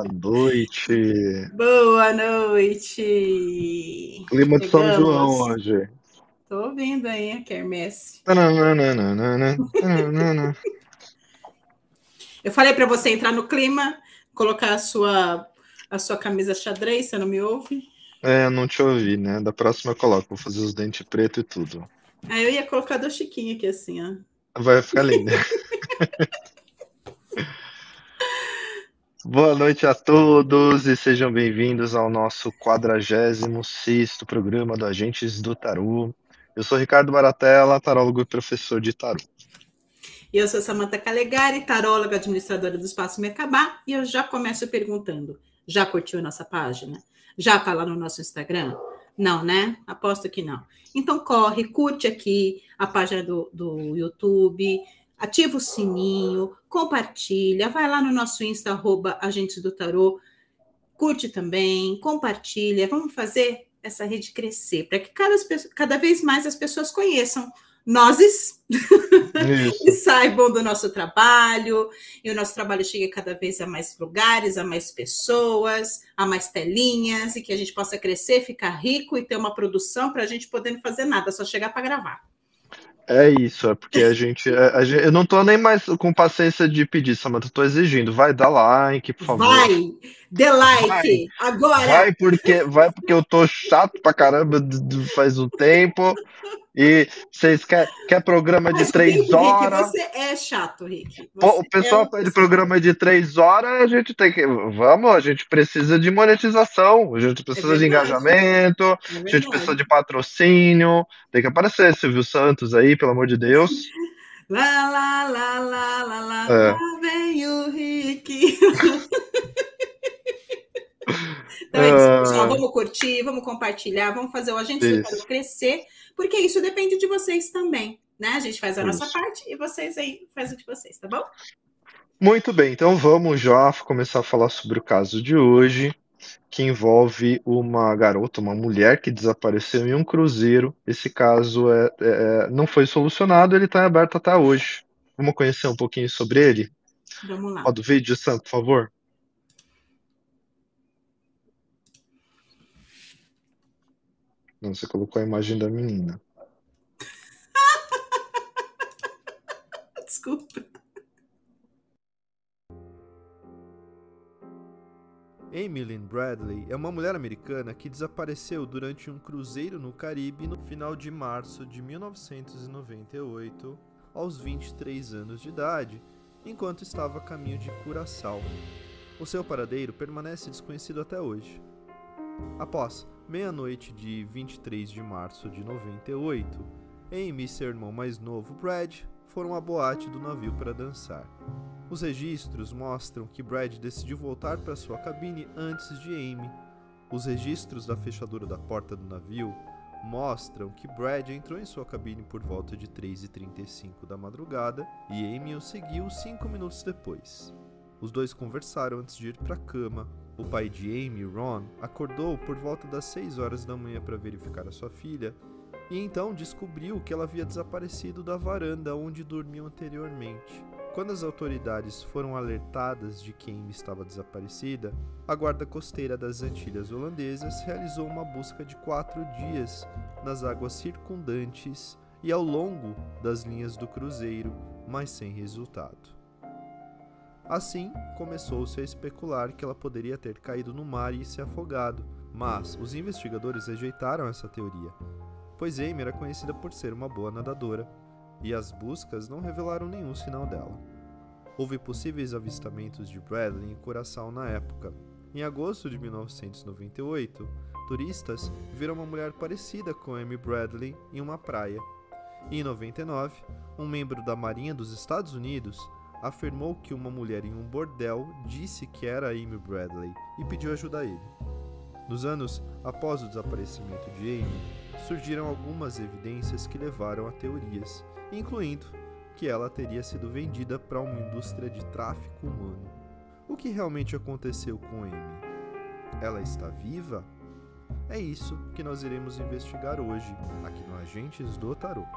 Boa noite. Boa noite. Clima de São João hoje. Tô ouvindo aí a quermesse. Eu falei para você entrar no clima, colocar a sua, a sua camisa xadrez, você não me ouve? É, eu não te ouvi, né? Da próxima eu coloco, vou fazer os dentes preto e tudo. Ah, eu ia colocar do Chiquinho aqui assim, ó. Vai ficar lindo. Boa noite a todos e sejam bem-vindos ao nosso 46 programa do Agentes do Tarô. Eu sou Ricardo Baratella, tarólogo e professor de tarô. E eu sou Samantha Calegari, taróloga administradora do Espaço Mercabá, e eu já começo perguntando: já curtiu a nossa página? Já está lá no nosso Instagram? Não, né? Aposto que não. Então corre, curte aqui a página do, do YouTube, ativa o sininho, compartilha, vai lá no nosso Insta, arroba Agentes do Tarô, curte também, compartilha, vamos fazer essa rede crescer, para que cada, cada vez mais as pessoas conheçam nós e saibam do nosso trabalho, e o nosso trabalho chegue cada vez a mais lugares, a mais pessoas, a mais telinhas, e que a gente possa crescer, ficar rico e ter uma produção para a gente poder não fazer nada, só chegar para gravar. É isso, é porque a gente, é, a gente, Eu não tô nem mais com paciência de pedir, Samanta, tô exigindo. Vai, dá like, por favor. Vai, dê like, vai, agora. Vai porque, vai porque eu tô chato pra caramba faz um tempo. E vocês querem quer programa de três Rick, horas? você é chato, Rick. Você o pessoal é pede programa de três horas, a gente tem que. Vamos, a gente precisa de monetização, a gente precisa é de engajamento, é a gente precisa de patrocínio. Tem que aparecer Silvio Santos aí, pelo amor de Deus. Lá, lá, lá, lá, lá, lá, é. lá vem o Rick. então é isso, pessoal. Vamos curtir, vamos compartilhar, vamos fazer o agente crescer porque isso depende de vocês também, né? A gente faz a isso. nossa parte e vocês aí fazem o de vocês, tá bom? Muito bem, então vamos já começar a falar sobre o caso de hoje, que envolve uma garota, uma mulher que desapareceu em um cruzeiro. Esse caso é, é, é não foi solucionado, ele está aberto até hoje. Vamos conhecer um pouquinho sobre ele? Vamos lá. Roda o vídeo, Sam, por favor. Não, você colocou a imagem da menina. Desculpa. Lynn Bradley é uma mulher americana que desapareceu durante um cruzeiro no Caribe no final de março de 1998, aos 23 anos de idade, enquanto estava a caminho de Curaçao. O seu paradeiro permanece desconhecido até hoje. Após meia-noite de 23 de março de 98, Amy e seu irmão mais novo, Brad, foram à boate do navio para dançar. Os registros mostram que Brad decidiu voltar para sua cabine antes de Amy. Os registros da fechadura da porta do navio mostram que Brad entrou em sua cabine por volta de 3h35 da madrugada e Amy o seguiu cinco minutos depois. Os dois conversaram antes de ir para a cama, o pai de Amy, Ron, acordou por volta das 6 horas da manhã para verificar a sua filha e então descobriu que ela havia desaparecido da varanda onde dormiu anteriormente. Quando as autoridades foram alertadas de que Amy estava desaparecida, a guarda costeira das Antilhas Holandesas realizou uma busca de quatro dias nas águas circundantes e ao longo das linhas do cruzeiro, mas sem resultado. Assim, começou-se a especular que ela poderia ter caído no mar e se afogado, mas os investigadores rejeitaram essa teoria, pois Amy era conhecida por ser uma boa nadadora, e as buscas não revelaram nenhum sinal dela. Houve possíveis avistamentos de Bradley em Curaçao na época. Em agosto de 1998, turistas viram uma mulher parecida com Amy Bradley em uma praia. E em 99, um membro da Marinha dos Estados Unidos afirmou que uma mulher em um bordel disse que era Amy Bradley e pediu ajuda a ele. Nos anos após o desaparecimento de Amy, surgiram algumas evidências que levaram a teorias, incluindo que ela teria sido vendida para uma indústria de tráfico humano. O que realmente aconteceu com Amy? Ela está viva? É isso que nós iremos investigar hoje, aqui no Agentes do Tarot.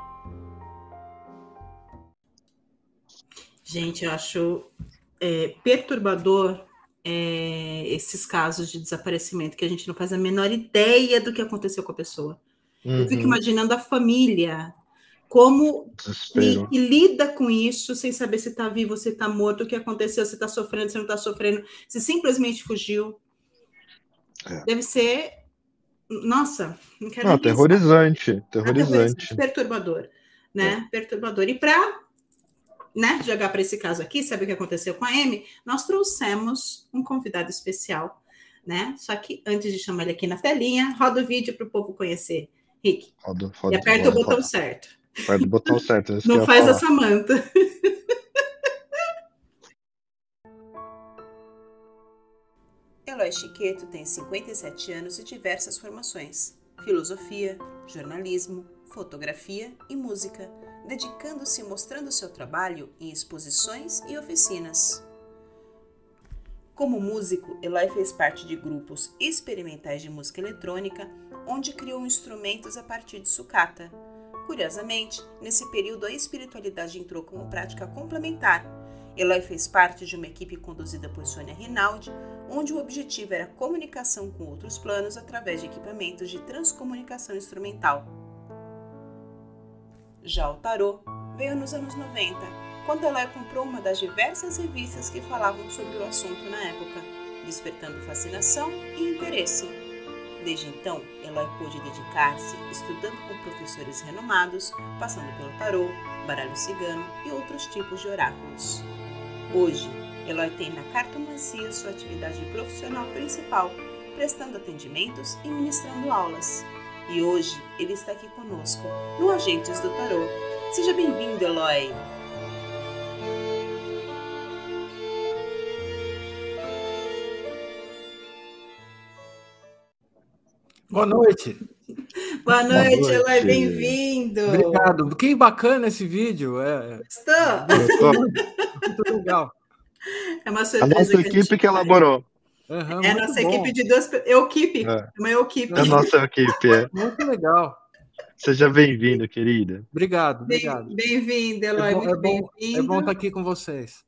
Gente, eu acho é, perturbador é, esses casos de desaparecimento que a gente não faz a menor ideia do que aconteceu com a pessoa. Uhum. Eu fico uhum. imaginando a família, como que, que, lida com isso sem saber se está vivo, se está morto, o que aconteceu, se está sofrendo, se não está sofrendo, se simplesmente fugiu. É. Deve ser. Nossa, não quero não, terrorizante, terrorizante. Perturbador, né? É. Perturbador. E para né, jogar para esse caso aqui, sabe o que aconteceu com a Amy? Nós trouxemos um convidado especial, né? Só que antes de chamar ele aqui na telinha, roda o vídeo para o povo conhecer. Rick. Roda, roda, e aperta roda, o botão certo. Aperta o botão certo. Não faz falar. a Samanta. Eloy Chiqueto tem 57 anos e diversas formações: filosofia, jornalismo, fotografia e música dedicando-se e mostrando seu trabalho em exposições e oficinas. Como músico, Eloy fez parte de grupos experimentais de música eletrônica, onde criou instrumentos a partir de sucata. Curiosamente, nesse período a espiritualidade entrou como prática complementar. Eloy fez parte de uma equipe conduzida por Sônia Rinaldi, onde o objetivo era comunicação com outros planos através de equipamentos de transcomunicação instrumental. Já o tarô veio nos anos 90, quando Eloy comprou uma das diversas revistas que falavam sobre o assunto na época, despertando fascinação e interesse. Desde então, Eloy pôde dedicar-se estudando com professores renomados, passando pelo tarô, baralho cigano e outros tipos de oráculos. Hoje, Eloy tem na cartomancia sua atividade profissional principal, prestando atendimentos e ministrando aulas. E hoje ele está aqui conosco no Agentes do Tarô. Seja bem-vindo, Eloy! Boa noite. Boa noite, Boa noite. Eloy, bem-vindo. Obrigado. Que bacana esse vídeo. É... Gostou? Muito legal. É uma surpresa a nossa equipe que, que elaborou. Uhum, é a nossa bom. equipe de duas equipe. É. Uma equipe. É a nossa equipe, é. Muito legal. Seja bem-vindo, querida. Obrigado, obrigado. Bem-vindo, Eloy. É bom, é, bom, é bom estar aqui com vocês.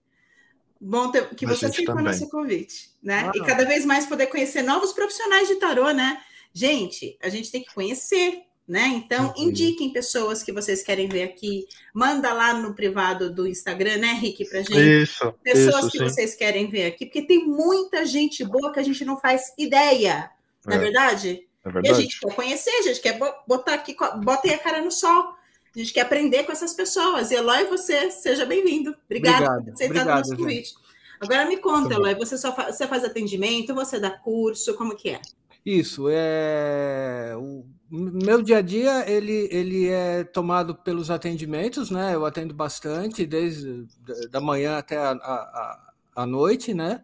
Bom ter, que você aceitou o nosso convite, né? Ah, e cada vez mais poder conhecer novos profissionais de tarô, né? Gente, a gente tem que conhecer, né? Então, uhum. indiquem pessoas que vocês querem ver aqui. Manda lá no privado do Instagram, né, Rick, pra gente. Isso. Pessoas isso, que sim. vocês querem ver aqui, porque tem muita gente boa que a gente não faz ideia, não é, é verdade? É verdade. E a gente quer conhecer, a gente quer botar aqui, botem a cara no sol. A gente quer aprender com essas pessoas. E Eloy, você seja bem-vindo. Obrigada por aceitar o nosso convite. Agora me conta, Eloy, você só faz, você faz atendimento, você dá curso, como que é? Isso, é o meu dia a dia ele, ele é tomado pelos atendimentos, né? Eu atendo bastante, desde da manhã até a, a, a noite, né?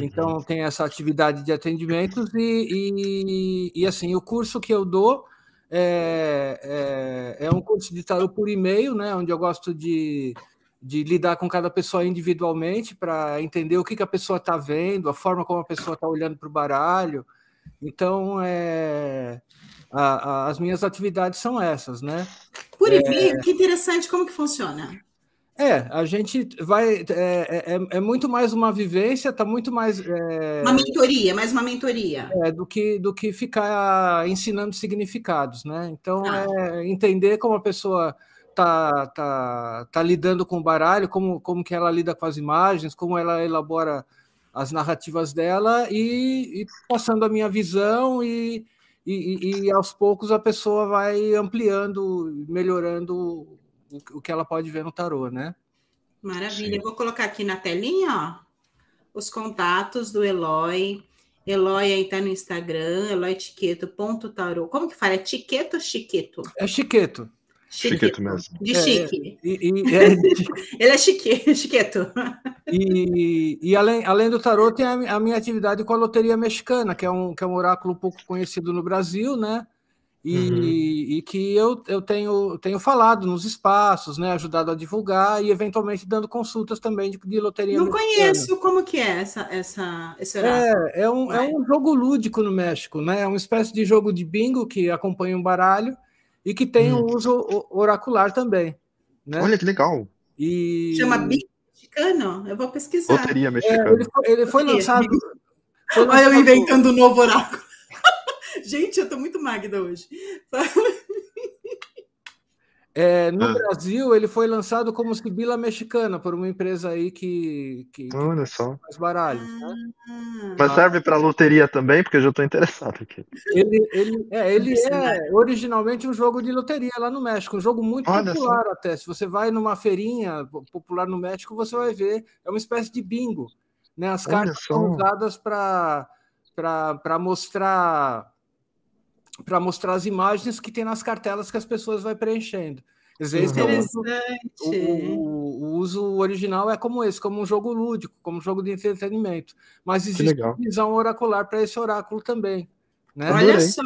Então uhum. tem essa atividade de atendimentos e, e, e, assim o curso que eu dou é, é, é um curso de tarot por e-mail, né? Onde eu gosto de, de lidar com cada pessoa individualmente para entender o que, que a pessoa está vendo, a forma como a pessoa está olhando para o baralho. Então é a, a, as minhas atividades são essas, né? Por é, que interessante, como que funciona? É, a gente vai. É, é, é muito mais uma vivência, está muito mais. É, uma mentoria, mais uma mentoria. É, do, que, do que ficar ensinando significados, né? Então, ah. é entender como a pessoa está tá, tá lidando com o baralho, como, como que ela lida com as imagens, como ela elabora as narrativas dela e, e passando a minha visão e, e, e, aos poucos a pessoa vai ampliando, melhorando o, o que ela pode ver no tarô, né? Maravilha. Eu vou colocar aqui na telinha, ó, os contatos do Eloy. Eloy aí tá no Instagram, eloytiqueto.tarô. Como que fala? É tiqueto ou chiqueto? É chiqueto. Chiqueto mesmo. De chique. É, e, e, é, Ele é chique, chiqueto. E, e além, além do tarô, tem a, a, minha atividade com a Loteria Mexicana, que é um, que é um oráculo pouco conhecido no Brasil, né? E, uhum. e que eu, eu tenho, tenho falado nos espaços, né? Ajudado a divulgar e eventualmente dando consultas também de, de loteria. Não mexicana. conheço como que é essa, essa, esse oráculo. É, é um, é um jogo lúdico no México, né? É uma espécie de jogo de bingo que acompanha um baralho e que tem hum. um uso oracular também. Né? Olha que legal. E... Chama mexicano? Eu vou pesquisar. Loteria mexicana. É, ele, foi, ele foi lançado. Foi Olha eu inventando um novo oráculo. Gente, eu tô muito Magda hoje. É, no ah. Brasil, ele foi lançado como Sibila Mexicana por uma empresa aí que, que, Olha só. faz baralhos. Né? Ah. Mas serve para loteria também, porque eu já estou interessado aqui. Ele, ele, é, ele é originalmente um jogo de loteria lá no México, um jogo muito Olha popular só. até. Se você vai numa feirinha popular no México, você vai ver, é uma espécie de bingo. Né? As Olha cartas só. são usadas para mostrar para mostrar as imagens que tem nas cartelas que as pessoas vão preenchendo. Às vezes o, o, o, uso original é como esse, como um jogo lúdico, como um jogo de entretenimento. Mas existe uma visão oracular para esse oráculo também. Né? Olha só,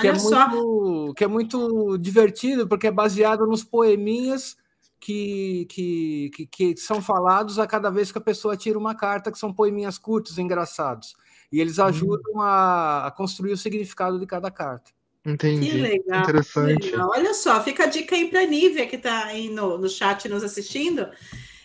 que olha é só. Muito, que é muito divertido, porque é baseado nos poeminhas que, que, que, que, são falados a cada vez que a pessoa tira uma carta, que são poeminhas curtos, engraçados. E eles hum. ajudam hum. a, a construir o significado de cada carta. Entendi. Que legal. Interessante. Legal. Olha só, fica a dica aí para a Nívia, que está aí no, no chat nos assistindo,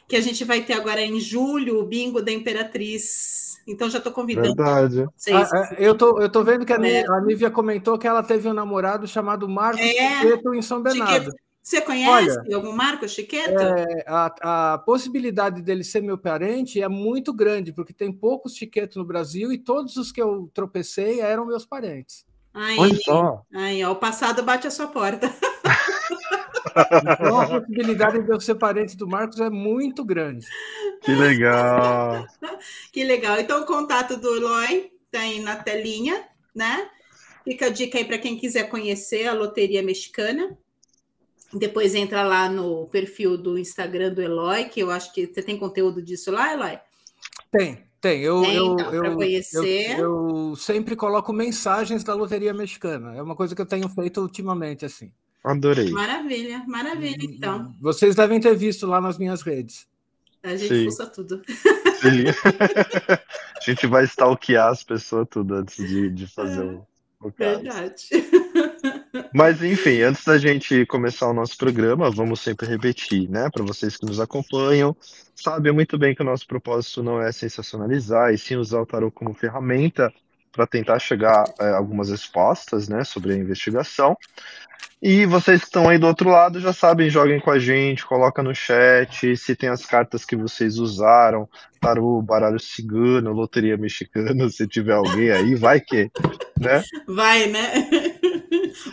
que a gente vai ter agora em julho o bingo da Imperatriz. Então já estou convidando. Verdade. Vocês. Ah, é, eu, tô, eu tô vendo que a, é. a Nívia comentou que ela teve um namorado chamado Marcos é. Chiqueto em São Bernardo. Chiqueto. Você conhece Olha, algum Marcos Chiqueto? É, a, a, possibilidade dele ser meu parente é muito grande, porque tem poucos Chiquetos no Brasil e todos os que eu tropecei eram meus parentes. Aí, Olha só. Aí, ó, o passado bate a sua porta. Então a possibilidade de eu ser parente do Marcos é muito grande. Que legal. que legal. Então o contato do Eloy tá aí na telinha, né? Fica a dica aí para quem quiser conhecer a Loteria Mexicana. Depois entra lá no perfil do Instagram do Eloy, que eu acho que você tem conteúdo disso lá, Eloy? Tem, tem. Eu, tem, eu, então, eu, conhecer. Eu, eu, sempre coloco mensagens da Loteria Mexicana. É uma coisa que eu tenho feito ultimamente, assim. Adorei. Maravilha, maravilha, então. Vocês devem ter visto lá nas minhas redes. A gente Sim. fuça tudo. Sim. a gente vai stalkear as pessoas tudo antes de, de fazer o, o caso. Verdade. Mas enfim, antes da gente começar o nosso programa, vamos sempre repetir, né? Para vocês que nos acompanham, sabem muito bem que o nosso propósito não é sensacionalizar, e sim usar o tarot como ferramenta para tentar chegar é, algumas respostas, né, sobre a investigação. E vocês que estão aí do outro lado já sabem, joguem com a gente, coloca no chat se tem as cartas que vocês usaram, tarô, baralho cigano, loteria mexicana, se tiver alguém aí, vai que, né? Vai, né?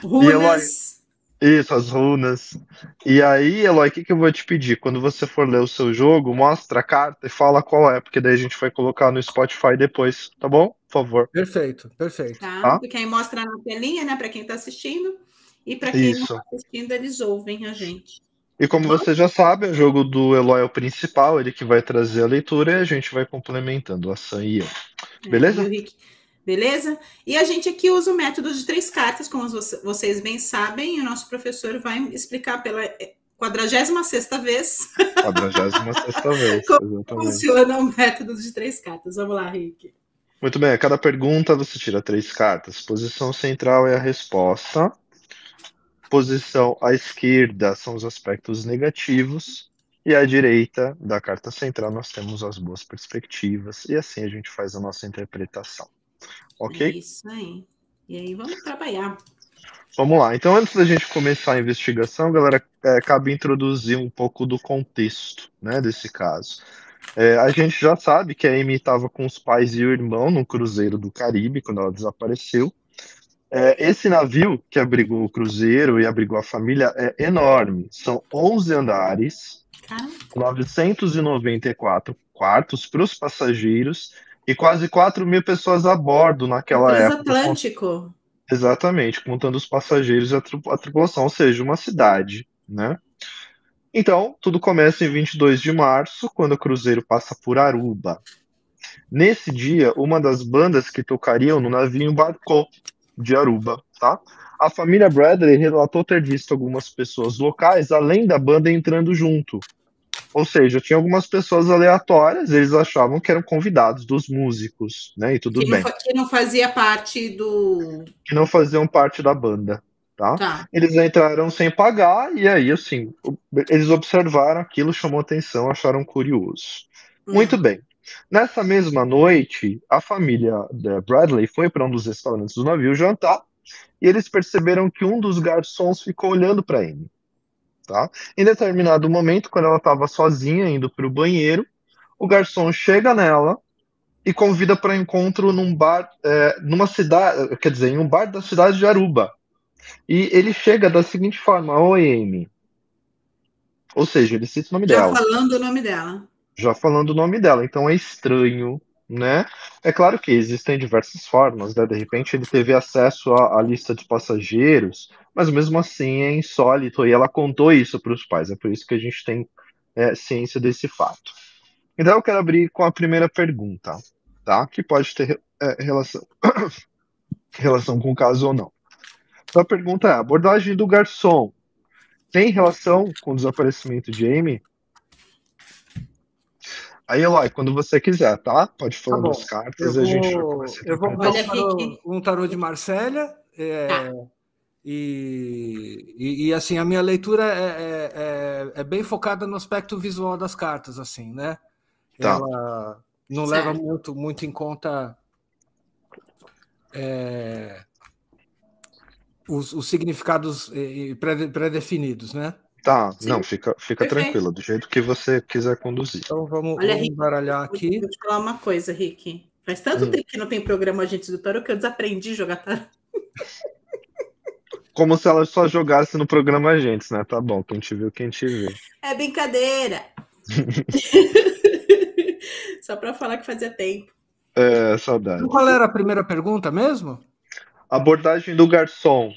Runas. Isso, as runas. E aí, Eloy, o que, que eu vou te pedir? Quando você for ler o seu jogo, mostra a carta e fala qual é, porque daí a gente vai colocar no Spotify depois, tá bom? Por favor. Perfeito, perfeito. Tá, tá? porque aí mostra na telinha, né, para quem está assistindo. E para quem Isso. não está assistindo, eles ouvem a gente. E como tá você já sabe, o jogo do Eloy é o principal, ele que vai trazer a leitura e a gente vai complementando a Sam e eu. É, Beleza? É, Beleza? E a gente aqui usa o método de três cartas, como vocês bem sabem, e o nosso professor vai explicar pela 46 vez. 46 vez. como exatamente. funciona o método de três cartas. Vamos lá, Rick. Muito bem, a cada pergunta você tira três cartas. Posição central é a resposta. Posição à esquerda são os aspectos negativos. E à direita da carta central nós temos as boas perspectivas. E assim a gente faz a nossa interpretação. Ok? Isso aí. E aí vamos trabalhar. Vamos lá. Então, antes da gente começar a investigação, galera, é, cabe introduzir um pouco do contexto né, desse caso. É, a gente já sabe que a Amy estava com os pais e o irmão no cruzeiro do Caribe quando ela desapareceu. É, esse navio que abrigou o cruzeiro e abrigou a família é enorme. São 11 andares, 994 quartos para os passageiros e quase 4 mil pessoas a bordo naquela época. Transatlântico. Exatamente, contando os passageiros e a, tripulação, ou seja, uma cidade, né? Então, tudo começa em 22 de março, quando o cruzeiro passa por Aruba. Nesse dia, uma das bandas que tocariam no navio embarcou de Aruba, tá? A família Bradley relatou ter visto algumas pessoas locais, além da banda entrando junto, ou seja, tinha algumas pessoas aleatórias, eles achavam que eram convidados dos músicos, né? E tudo que bem. Não, que não fazia parte do. Que não faziam parte da banda. Tá? tá? Eles entraram sem pagar e aí, assim, eles observaram aquilo, chamou atenção, acharam curioso. Hum. Muito bem. Nessa mesma noite, a família Bradley foi para um dos restaurantes do navio jantar e eles perceberam que um dos garçons ficou olhando para Amy. Tá? Em determinado momento, quando ela estava sozinha indo para o banheiro, o garçom chega nela e convida para encontro num bar, é, numa cidade, quer dizer, em um bar da cidade de Aruba. E ele chega da seguinte forma: Oi, Amy. Ou seja, ele cita o nome Já dela. Já falando o nome dela. Já falando o nome dela. Então é estranho, né? É claro que existem diversas formas, né? De repente ele teve acesso à, à lista de passageiros, mas mesmo assim é insólito. E ela contou isso para os pais. É por isso que a gente tem é, ciência desse fato. Então eu quero abrir com a primeira pergunta, tá? Que pode ter é, relação, relação com o caso ou não. Então a pergunta é: a abordagem do garçom tem relação com o desaparecimento de Amy? Aí, Eloy, quando você quiser, tá? Pode falar tá das cartas eu a gente vou, Eu vou pegar um tarô de Marcélia. É, tá. E, e, e, assim, a minha leitura é, é, é, é, bem focada no aspecto visual das cartas, assim, né? Tá. Ela não certo. leva muito, muito em conta é, os, os, significados pré-definidos, né? Tá, Sim. não, fica, fica tranquila, do jeito que você quiser conduzir. Então vamos, Olha, vamos baralhar aqui. Vou te falar uma coisa, Rick. Faz tanto hum. tempo que não tem programa Agentes do Tarot que eu desaprendi a jogar tarot. Como se ela só jogasse no programa Agentes, né? Tá bom, quem te viu, quem te viu. É brincadeira. Só para falar que fazia tempo. É, saudade. Qual era a primeira pergunta mesmo? Abordagem do garçom.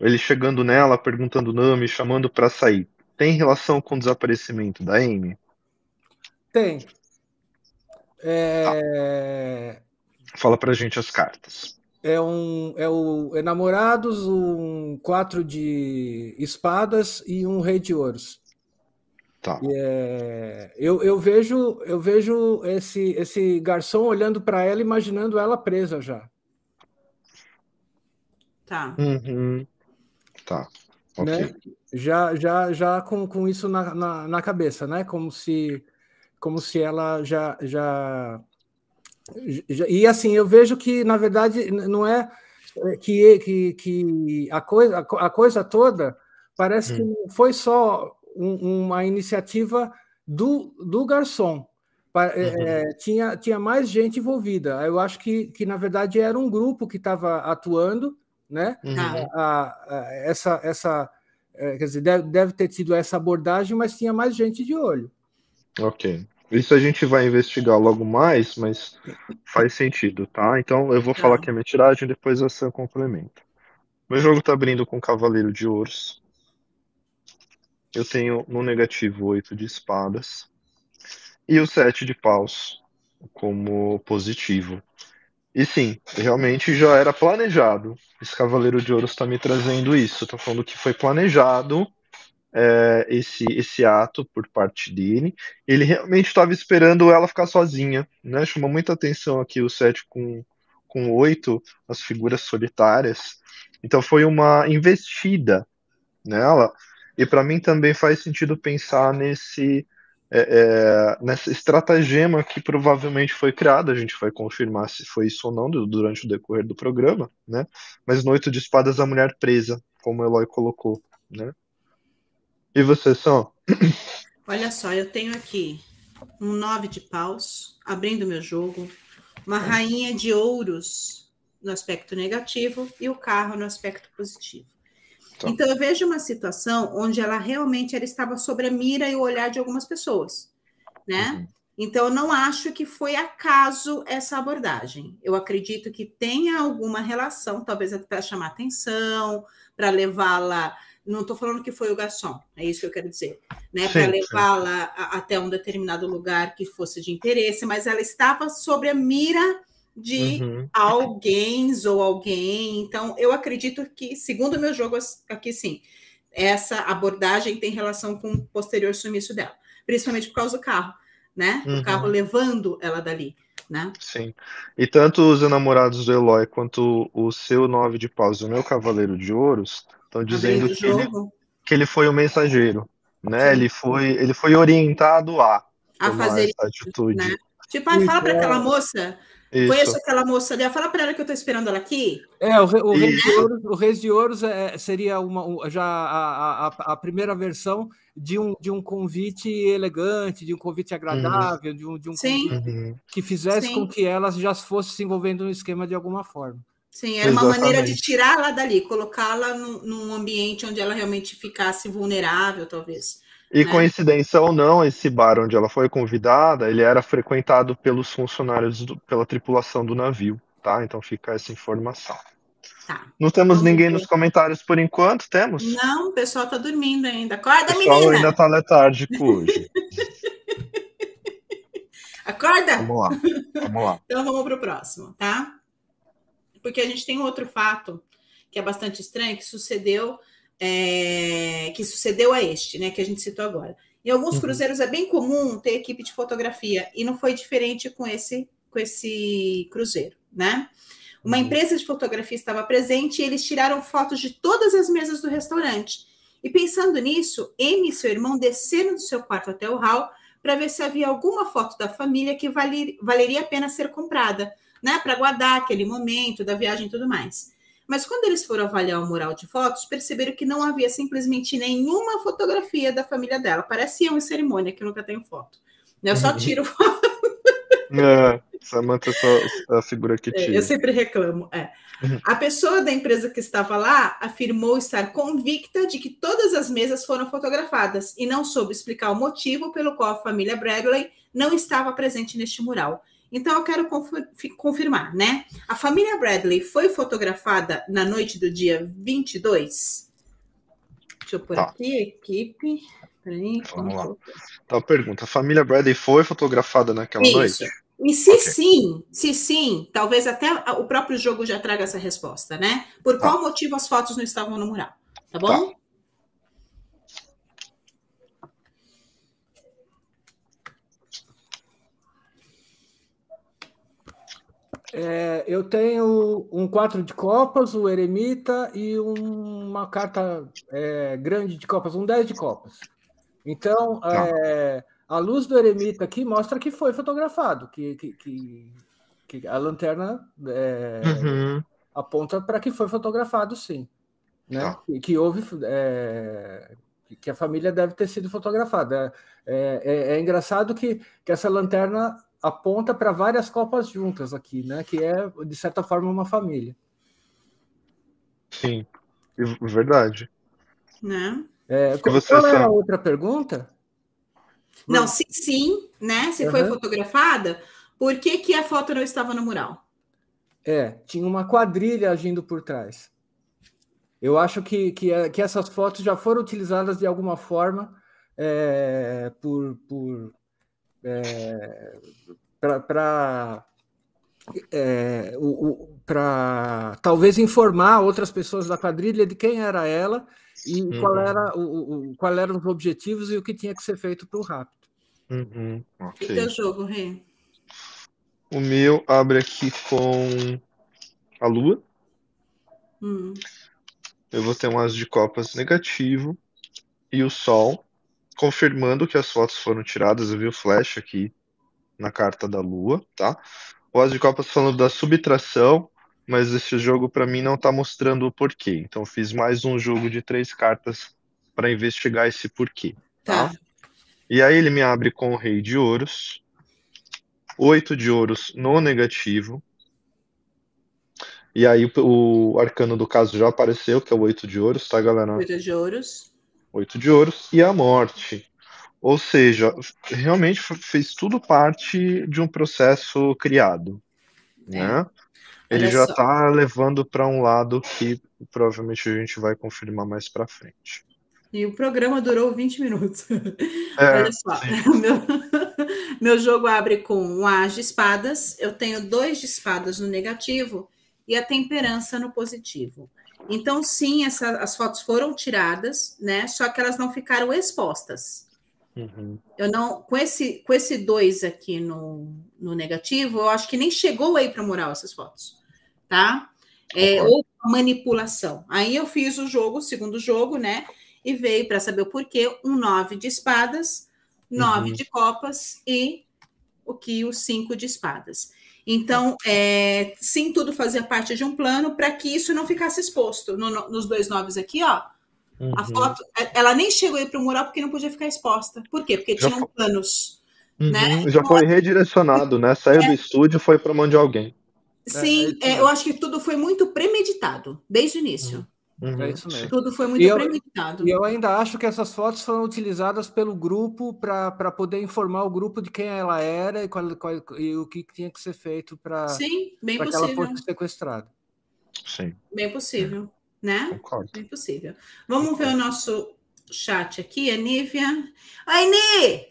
Ele chegando nela, perguntando o nome, chamando para sair. Tem relação com o desaparecimento da Amy? Tem. É... Fala pra gente as cartas. É um é o enamorados, um quatro de espadas e um rei de ouros. Tá. É, eu, eu vejo eu vejo esse esse garçom olhando para ela, imaginando ela presa já. Tá. Uhum. Tá. Okay. Né? Já já já com, com isso na, na, na, cabeça, né? Como se como se ela já já e assim eu vejo que na verdade não é que que, que a coisa a coisa toda parece hum. que foi só um, uma iniciativa do, do garçom. É, uhum. É, tinha, tinha mais gente envolvida. Eu acho que, que na verdade, era um grupo que estava atuando, né? Uhum. A, a, essa, essa, é, quer dizer, deve, deve ter tido essa abordagem, mas tinha mais gente de olho. Ok. Isso a gente vai investigar logo mais, mas faz sentido, tá? Então eu vou falar tá. que é minha tiragem, depois você complementa. Meu jogo tá abrindo com Cavaleiro de Ouros. Eu tenho no negativo 8 de espadas. E o 7 de paus como positivo. E sim, realmente já era planejado. Esse Cavaleiro de Ouro está me trazendo isso. Estou falando que foi planejado é, esse, esse ato por parte dele. Ele realmente estava esperando ela ficar sozinha. Né? Chamou muita atenção aqui o 7 com, com 8, as figuras solitárias. Então foi uma investida nela. E para mim também faz sentido pensar nesse é, é, nessa estratagema que provavelmente foi criada. A gente vai confirmar se foi isso ou não durante o decorrer do programa, né? Mas no oito de espadas a mulher presa, como o Eloy colocou, né? E você, só? Olha só, eu tenho aqui um nove de paus, abrindo meu jogo, uma rainha de ouros no aspecto negativo e o carro no aspecto positivo. Tá. Então, eu vejo uma situação onde ela realmente ela estava sobre a mira e o olhar de algumas pessoas, né? Uhum. Então, eu não acho que foi acaso essa abordagem. Eu acredito que tenha alguma relação, talvez para chamar atenção, para levá-la. Não estou falando que foi o garçom, é isso que eu quero dizer, né? Para levá-la até um determinado lugar que fosse de interesse, mas ela estava sobre a mira de uhum. alguém ou alguém. Então, eu acredito que, segundo o meu jogo aqui, sim, essa abordagem tem relação com o posterior sumiço dela, principalmente por causa do carro, né? Uhum. O carro levando ela dali. Né? Sim. E tanto os enamorados do Eloy quanto o seu nove de paus e o meu cavaleiro de ouros Estão dizendo que ele, que ele foi o mensageiro, né? Ele foi, ele foi orientado a, a fazer essa atitude. Né? Tipo, ah, fala para aquela moça isso. Conheço aquela moça ali. Fala para ela que eu estou esperando ela aqui. É, o, o, Reis, de Ouros, o Reis de Ouros é, seria uma, já a, a, a, primeira versão de um, de um convite elegante, de um convite agradável, uhum. de um, de um Sim. uhum. que fizesse Sim. com que elas já fossem se envolvendo no esquema de alguma forma. Sim, era Exatamente. uma maneira de tirá-la dali, colocá-la num, num ambiente onde ela realmente ficasse vulnerável, talvez. E né? coincidência ou não, esse bar onde ela foi convidada, ele era frequentado pelos funcionários, do, pela tripulação do navio, tá? Então fica essa informação. Tá. Não temos Vamos ninguém ver. nos comentários por enquanto, temos? Não, o pessoal tá dormindo ainda. Acorda, o pessoal menina! ainda tá letárgico hoje. Acorda! Vamos lá, vamos lá. então vamos pro próximo, tá? Porque a gente tem outro fato que é bastante estranho, que sucedeu é, que sucedeu a este, né, que a gente citou agora. Em alguns uhum. cruzeiros é bem comum ter equipe de fotografia e não foi diferente com esse com esse cruzeiro, né? Uma uhum. empresa de fotografia estava presente e eles tiraram fotos de todas as mesas do restaurante. E pensando nisso, Amy e seu irmão desceram do seu quarto até o hall para ver se havia alguma foto da família que valer, valeria a pena ser comprada, né? Para guardar aquele momento da viagem e tudo mais. Mas quando eles foram avaliar o mural de fotos, perceberam que não havia simplesmente nenhuma fotografia da família dela. Parecia uma cerimônia que eu nunca tenho foto. Eu só uhum. tiro foto. É, Samantha é só a figura que tira. É, eu sempre reclamo. É. Uhum. A pessoa da empresa que estava lá afirmou estar convicta de que todas as mesas foram fotografadas e não soube explicar o motivo pelo qual a família Bradley não estava presente neste mural. Então, eu quero confirmar, né? A família Bradley foi fotografada na noite do dia 22? Deixa eu pôr tá. aqui, equipe. Peraí, Vamos lá. Então, a pergunta: a família Bradley foi fotografada naquela Isso. noite? E se okay. sim, se sim, talvez até o próprio jogo já traga essa resposta, né? Por tá. qual motivo as fotos não estavam no mural? Tá bom? Tá. É, eu tenho um quatro de copas, o eremita e uma carta é, grande de copas, um 10 de copas. Então, tá. é, a luz do eremita aqui mostra que foi fotografado, que, que, que, que a lanterna é, uhum. aponta para que foi fotografado, sim. Né? Tá. Que, que houve. É, que a família deve ter sido fotografada. É, é, é engraçado que, que essa lanterna aponta para várias copas juntas aqui, né? Que é, de certa forma, uma família. Sim, verdade. Né? É, qual você era a outra pergunta? Não, se sim, né? Se uhum. foi fotografada, por que, que a foto não estava no mural? É, tinha uma quadrilha agindo por trás. Eu acho que, que, é, que essas fotos já foram utilizadas de alguma forma é, por, por é, para é, para talvez informar outras pessoas da quadrilha de quem era ela e uhum. qual era o, o, qual eram os objetivos e o que tinha que ser feito para o rapto. Uhum. Okay. E teu jogo, Rê? O meu abre aqui com a Lua. Hum. Eu vou ter um as de copas negativo e o Sol confirmando que as fotos foram tiradas. Eu vi o flash aqui na carta da Lua, tá? O As de Copas falando da subtração, mas esse jogo para mim não tá mostrando o porquê. Então fiz mais um jogo de três cartas para investigar esse porquê, tá? tá? E aí ele me abre com o Rei de Ouros, oito de Ouros no negativo. E aí o, o arcano do caso já apareceu, que é o oito de Ouros, tá, galera? Oito de Ouros oito de ouros e a morte. Ou seja, realmente fez tudo parte de um processo criado, é. né? Ele Olha já está levando para um lado que provavelmente a gente vai confirmar mais para frente. E o programa durou 20 minutos. É, Olha só, meu, meu jogo abre com um as de espadas, eu tenho dois de espadas no negativo e a temperança no positivo. Então, sim, essa, as fotos foram tiradas, né? Só que elas não ficaram expostas. Uhum. Eu não, com esse, com esse dois aqui no, no negativo, eu acho que nem chegou aí para mural essas fotos, tá? É, ou, manipulação. Aí eu fiz o jogo, o segundo jogo, né? E veio para saber o porquê um nove de espadas, nove uhum. de copas e o que os cinco de espadas. Então, é, sim, tudo fazia parte de um plano para que isso não ficasse exposto. No, no, nos dois noves aqui, ó, uhum. a foto, é, ela nem chegou aí para o mural porque não podia ficar exposta. Por quê? Porque tinham planos. Uhum. Né? Já foi redirecionado, né? Saiu é, do estúdio foi para mão de alguém. Sim, é, é, eu acho que tudo foi muito premeditado, desde o início. Uhum. Uhum. É isso mesmo. Tudo foi muito e premeditado. E eu ainda acho que essas fotos foram utilizadas pelo grupo para poder informar o grupo de quem ela era e, qual, qual, e o que tinha que ser feito para que ela fosse sequestrada. Sim. Bem possível, né? Concordo. Bem possível. Vamos Concordo. ver o nosso chat aqui, a Nívia. Oi, Ni!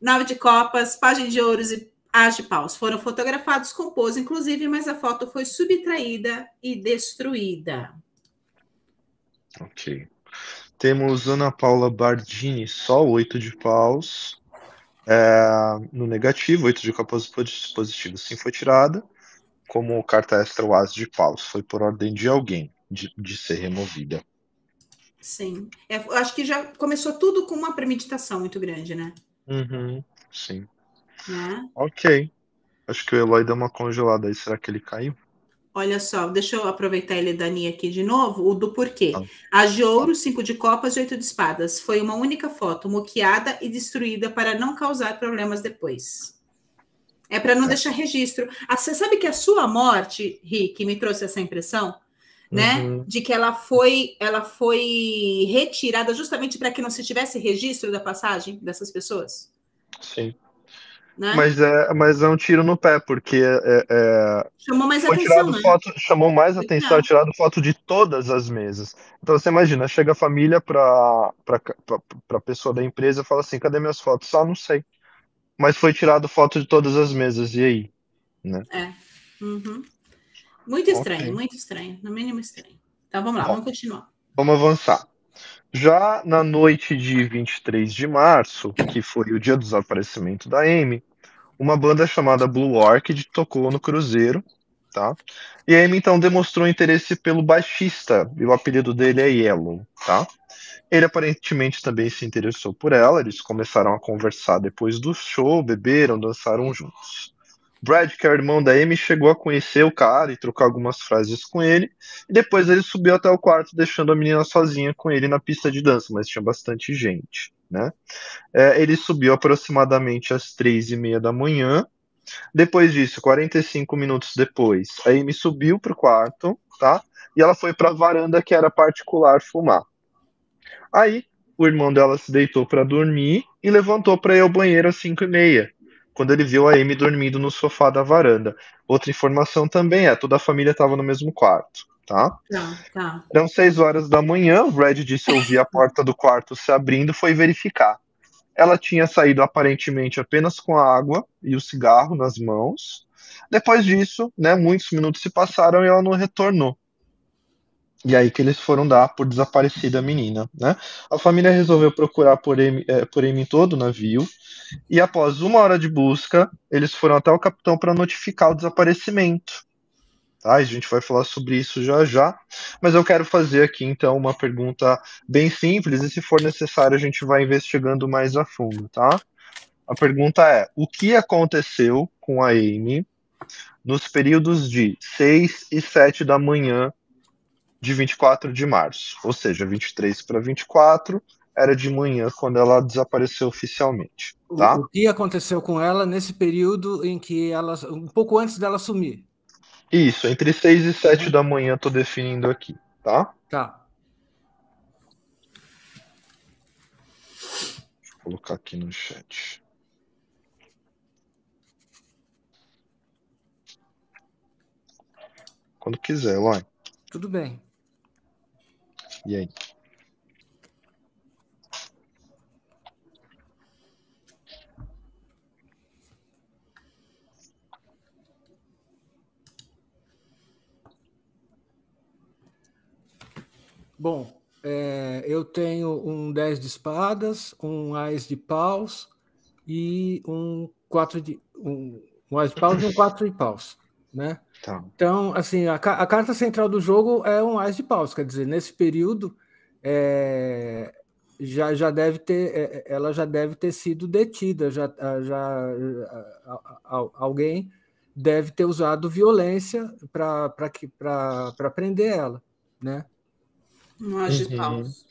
Nove de copas, página de ouros e as de paus foram fotografados com pose, inclusive, mas a foto foi subtraída e destruída. Ok. Temos Ana Paula Bardini, só oito de paus. É, no negativo, oito de copas positivos sim foi tirada. Como carta extra, o as de paus. Foi por ordem de alguém de, de ser removida. Sim. É, eu acho que já começou tudo com uma premeditação muito grande, né? Uhum, sim. Né? Ok. Acho que o Eloy deu uma congelada aí. Será que ele caiu? Olha só, deixa eu aproveitar ele, Dani, aqui de novo, o do porquê. A de ouro, cinco de copas e oito de espadas. Foi uma única foto, moqueada e destruída para não causar problemas depois. É para não é. deixar registro. Você sabe que a sua morte, Rick, me trouxe essa impressão, né? Uhum. De que ela foi, ela foi retirada justamente para que não se tivesse registro da passagem dessas pessoas? Sim. Né? Mas, é, mas é um tiro no pé, porque é, é, chamou mais atenção. Né? Foto, chamou mais atenção, é tirado foto de todas as mesas. Então você imagina, chega a família para a pessoa da empresa e fala assim: cadê minhas fotos? Só ah, não sei. Mas foi tirado foto de todas as mesas, e aí? Né? É. Uhum. Muito estranho, okay. muito estranho, no mínimo estranho. Então vamos lá, Bom, vamos continuar. Vamos avançar. Já na noite de 23 de março, que foi o dia do desaparecimento da Amy, uma banda chamada Blue Orchid tocou no Cruzeiro, tá? E a Amy então demonstrou interesse pelo baixista, e o apelido dele é Yellow, tá? Ele aparentemente também se interessou por ela, eles começaram a conversar depois do show, beberam, dançaram juntos. Brad, que é o irmão da Amy, chegou a conhecer o cara e trocar algumas frases com ele. E depois ele subiu até o quarto, deixando a menina sozinha com ele na pista de dança, mas tinha bastante gente. Né? É, ele subiu aproximadamente às três e meia da manhã. Depois disso, 45 minutos depois, a Amy subiu para o quarto, tá? E ela foi para a varanda que era particular fumar. Aí, o irmão dela se deitou para dormir e levantou para ir ao banheiro às 5 e meia quando ele viu a Amy dormindo no sofá da varanda. Outra informação também é, toda a família estava no mesmo quarto, tá? Tá, tá. Eram seis horas da manhã, o Brad disse ouvir a porta do quarto se abrindo, foi verificar. Ela tinha saído aparentemente apenas com a água e o cigarro nas mãos. Depois disso, né, muitos minutos se passaram e ela não retornou. E aí que eles foram dar por desaparecida a menina, né? A família resolveu procurar por Amy, é, por Amy todo o navio, e após uma hora de busca, eles foram até o capitão para notificar o desaparecimento. Tá? A gente vai falar sobre isso já já, mas eu quero fazer aqui então uma pergunta bem simples e se for necessário a gente vai investigando mais a fundo, tá? A pergunta é: o que aconteceu com a Amy nos períodos de 6 e 7 da manhã de 24 de março, ou seja, 23 para 24 era de manhã quando ela desapareceu oficialmente. Tá? O, o que aconteceu com ela nesse período em que ela, um pouco antes dela sumir? Isso, entre 6 e 7 da manhã estou definindo aqui, tá? Tá. Vou colocar aqui no chat. Quando quiser, Eloy. Tudo bem. E aí? Bom, é, eu tenho um 10 de espadas, um ás de paus e um 4 de. Um, um ás de paus e um 4 de paus. Né? Tá. Então, assim, a, a, carta central do jogo é um as de paus, quer dizer, nesse período é, já, já deve ter, é, é, ela já deve ter sido detida, já, já alguém deve ter usado violência para prender ela, né? Um as de uhum. paus.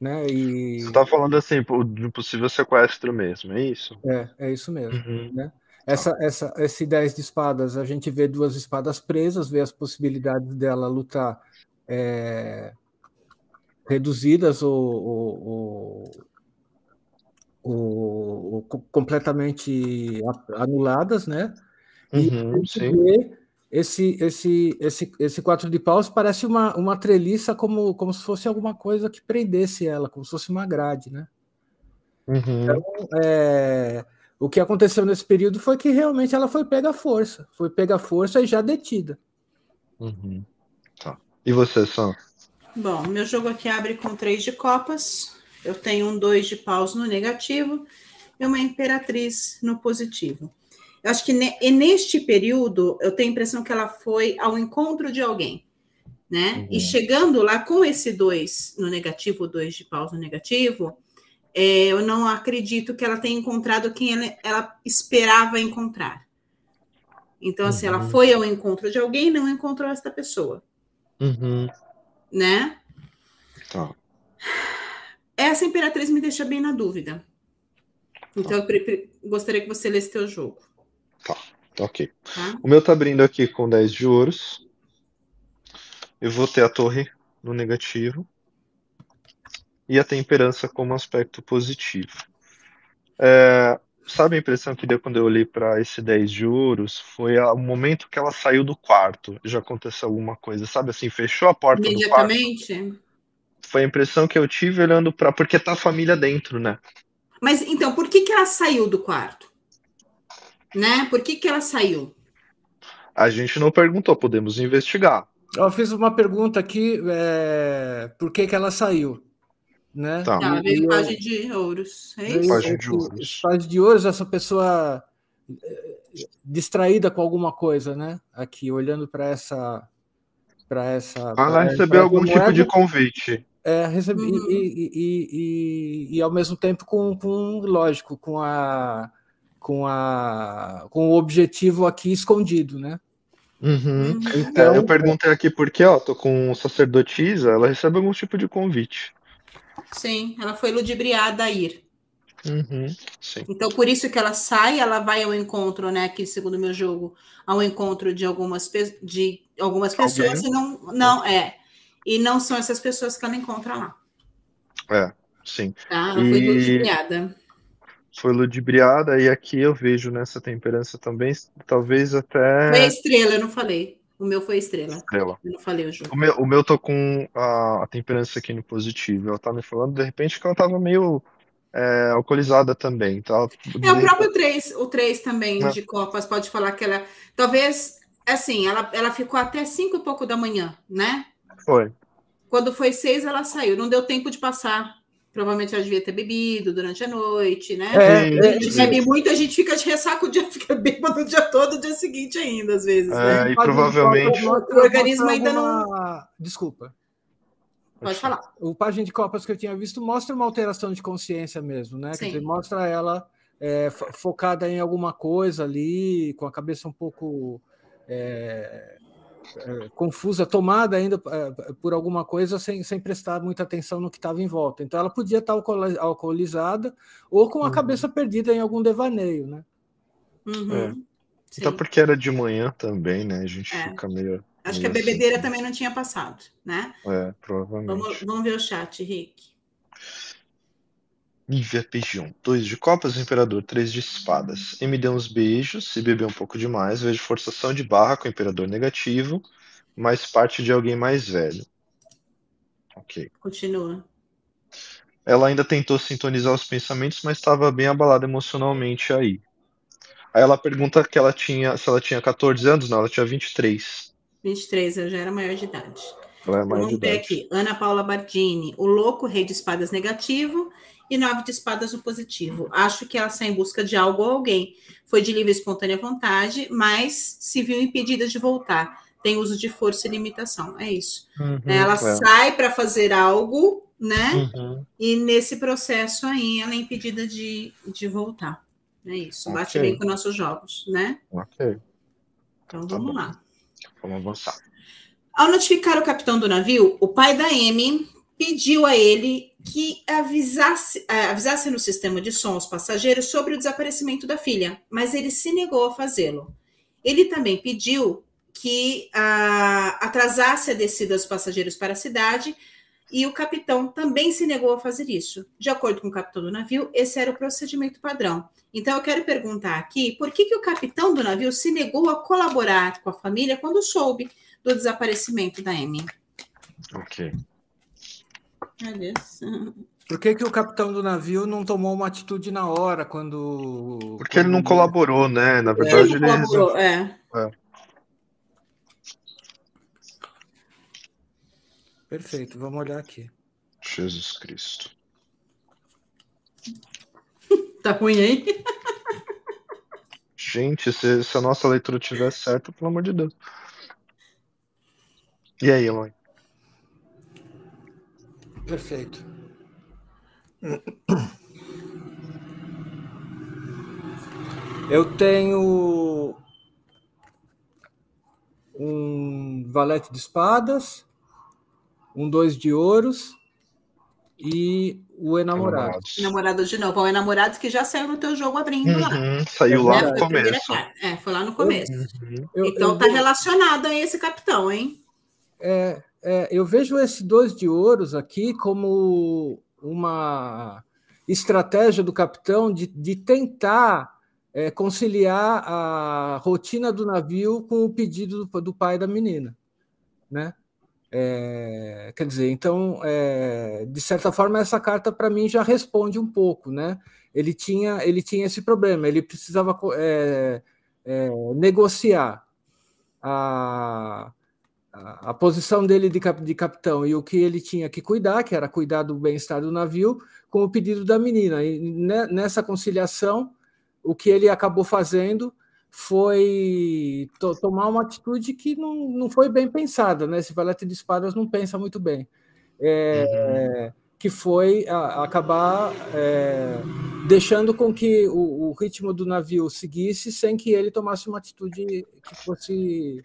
Né? E... Você está falando assim de possível sequestro mesmo, é isso? É, é isso mesmo. Uhum. Né? Essa, essa, esse 10 de espadas, a gente vê duas espadas presas, vê as possibilidades dela lutar é, reduzidas ou, ou, ou, ou, completamente anuladas, né? Uhum, e sim. vê esse, esse, esse, esse quatro de paus parece uma, uma treliça como, como se fosse alguma coisa que prendesse ela, como se fosse uma grade, né? Uhum. Então, é, o que aconteceu nesse período foi que realmente ela foi pega à força, foi pega à força e já detida. Uhum. Tá. E você, Sam? Bom, meu jogo aqui abre com três de copas. Eu tenho um dois de paus no negativo e uma imperatriz no positivo. Eu acho que neste período eu tenho a impressão que ela foi ao encontro de alguém, né? Uhum. E chegando lá com esse dois no negativo, dois de paus no negativo, eu não acredito que ela tenha encontrado quem ela, ela esperava encontrar. Então, assim, ela uhum. foi ao encontro de alguém e não encontrou esta pessoa. Uhum. Né? Tá. Essa imperatriz me deixa bem na dúvida. Então, tá. eu gostaria que você lesse teu jogo. Tá, tá ok. Tá? O meu tá abrindo aqui com 10 de ouros. Eu vou ter a torre no negativo. E a temperança como aspecto positivo. É, sabe a impressão que deu quando eu olhei para esse 10 de ouros? Foi o momento que ela saiu do quarto. Já aconteceu alguma coisa, sabe assim? Fechou a porta do quarto. Imediatamente? Foi a impressão que eu tive olhando para. Porque tá a família dentro, né? Mas então, por que, que ela saiu do quarto? né? Por que, que ela saiu? A gente não perguntou, podemos investigar. Eu fiz uma pergunta aqui, é... por que, que ela saiu? Né? Tá. Veio eu... página de ouros. É isso? Página de ouros. Página de ouros, essa pessoa é, distraída com alguma coisa, né? Aqui, olhando para essa. Para essa. Ah, ela recebeu algum tipo moeda. de convite. É, recebi, uhum. e, e, e, e, e, ao mesmo tempo com, com lógico, com a com, a, com o objetivo aqui escondido, né? Uhum. Então, é, eu perguntei aqui porque, ó, tô com sacerdotisa, ela recebe algum tipo de convite. Sim, ela foi ludibriada a ir. Uhum, então, por isso que ela sai, ela vai ao encontro, né? Aqui, segundo o meu jogo, ao encontro de algumas, de algumas pessoas, e não, não é. E não são essas pessoas que ela encontra lá. É, sim. Tá? Ela e... foi ludibriada foi ludibriada, e aqui eu vejo nessa temperança também, talvez até. Foi a estrela, eu não falei. O meu foi estrela. Estrela. Eu não falei o jogo. O meu, o meu tô com a, a temperança aqui no positivo. Ela tá me falando, de repente, que ela tava meio é, alcoolizada também. Tá? É o próprio 3, o 3 também é. de Copas, pode falar que ela. Talvez, assim, ela, ela ficou até 5 e pouco da manhã, né? Foi. Quando foi 6, ela saiu. Não deu tempo de passar Provavelmente ela devia ter bebido durante a noite, né? É, a gente é, bebe muito, a gente fica de ressaca o dia, fica bêbado o dia todo, o dia seguinte ainda, às vezes. É, né? E provavelmente. O, o organismo ainda não. Desculpa. Pode falar. O página de Copas que eu tinha visto mostra uma alteração de consciência mesmo, né? Sim. Quer dizer, mostra ela é, focada em alguma coisa ali, com a cabeça um pouco. É, é, confusa, tomada ainda é, por alguma coisa sem, sem prestar muita atenção no que estava em volta. Então ela podia estar alcoolizada ou com a uhum. cabeça perdida em algum devaneio, né? Uhum. É. Então porque era de manhã também, né? A gente é. fica meio. Acho meio que a bebedeira assim. também não tinha passado, né? É, provavelmente. Vamos, vamos ver o chat, Rick. Nívia Pigeon. Dois de copas, Imperador, três de espadas. E me deu uns beijos, se beber um pouco demais, vejo forçação de barra com o Imperador negativo, mais parte de alguém mais velho. Ok. Continua. Ela ainda tentou sintonizar os pensamentos, mas estava bem abalada emocionalmente aí. Aí ela pergunta que ela tinha, se ela tinha 14 anos, não, ela tinha 23. 23, eu já era maior de idade. É ter aqui Ana Paula Bardini, o louco rei de espadas negativo e nove de espadas no positivo. Acho que ela sai em busca de algo ou alguém. Foi de livre e espontânea vontade, mas se viu impedida de voltar. Tem uso de força e limitação. É isso. Uhum, ela é. sai para fazer algo, né? Uhum. E nesse processo aí ela é impedida de, de voltar. É isso. Bate bem com nossos jogos, né? Ok, Então Tá vamos lá. vamos avançar. Ao notificar o capitão do navio, o pai da Amy pediu a ele que avisasse, eh, avisasse no sistema de som aos passageiros sobre o desaparecimento da filha, mas ele se negou a fazê-lo. Ele também pediu que ah, atrasasse a descida dos passageiros para a cidade e o capitão também se negou a fazer isso. De acordo com o capitão do navio, esse era o procedimento padrão. Então eu quero perguntar aqui, por que, que o capitão do navio se negou a colaborar com a família quando soube do desaparecimento da Amy? Ok. Por que, que o capitão do navio não tomou uma atitude na hora quando. Porque ele não quando- colaborou, né? Na verdade, Ele ele. colaborou, é. Perfeito, vamos olhar aqui. Jesus Cristo. Tá ruim aí? Gente, se, se a nossa leitura tiver certa, pelo amor de Deus. E aí, Eloy? Perfeito. Eu tenho um valete de espadas, um dois de ouros e o enamorado. Namorados. Namorado de novo. É o enamorados que já saiu no teu jogo abrindo lá. Uhum, saiu lá Né? no começo. É, foi lá no começo. Uhum. Eu, Então eu tá ve- relacionado a esse capitão, hein? É, é, eu vejo esse dois de ouros aqui como uma estratégia do capitão de, de tentar é, conciliar a rotina do navio com o pedido do, do pai da menina, né? É, quer dizer, então, é, de certa forma, essa carta para mim já responde um pouco, né? Ele tinha, ele tinha esse problema, ele precisava é, é, negociar a, a, a posição dele de, cap, de capitão e o que ele tinha que cuidar, que era cuidar do bem-estar do navio, com o pedido da menina. E ne- nessa conciliação, o que ele acabou fazendo foi to- tomar uma atitude que não, não foi bem pensada, né? Esse valete de espadas não pensa muito bem. É, Que foi a- acabar é, deixando com que o, o ritmo do navio seguisse sem que ele tomasse uma atitude que fosse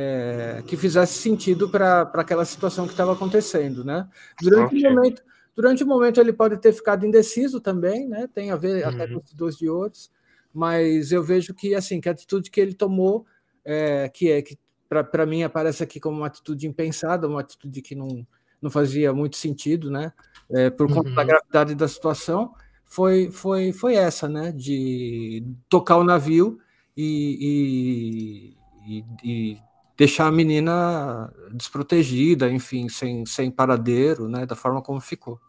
é, que fizesse sentido para aquela situação que estava acontecendo, né? Durante Ok. o momento, durante o momento ele pode ter ficado indeciso também, né? Tem a ver até Uhum. com os dois de ouros, mas eu vejo que assim que a atitude que ele tomou, é, que é que para mim aparece aqui como uma atitude impensada, uma atitude que não, não fazia muito sentido, né? É, por conta Uhum. da gravidade da situação, foi, foi, foi essa, né? De tocar o navio e, e, e- e deixar a menina desprotegida, enfim, sem, sem paradeiro, né? Da forma como ficou.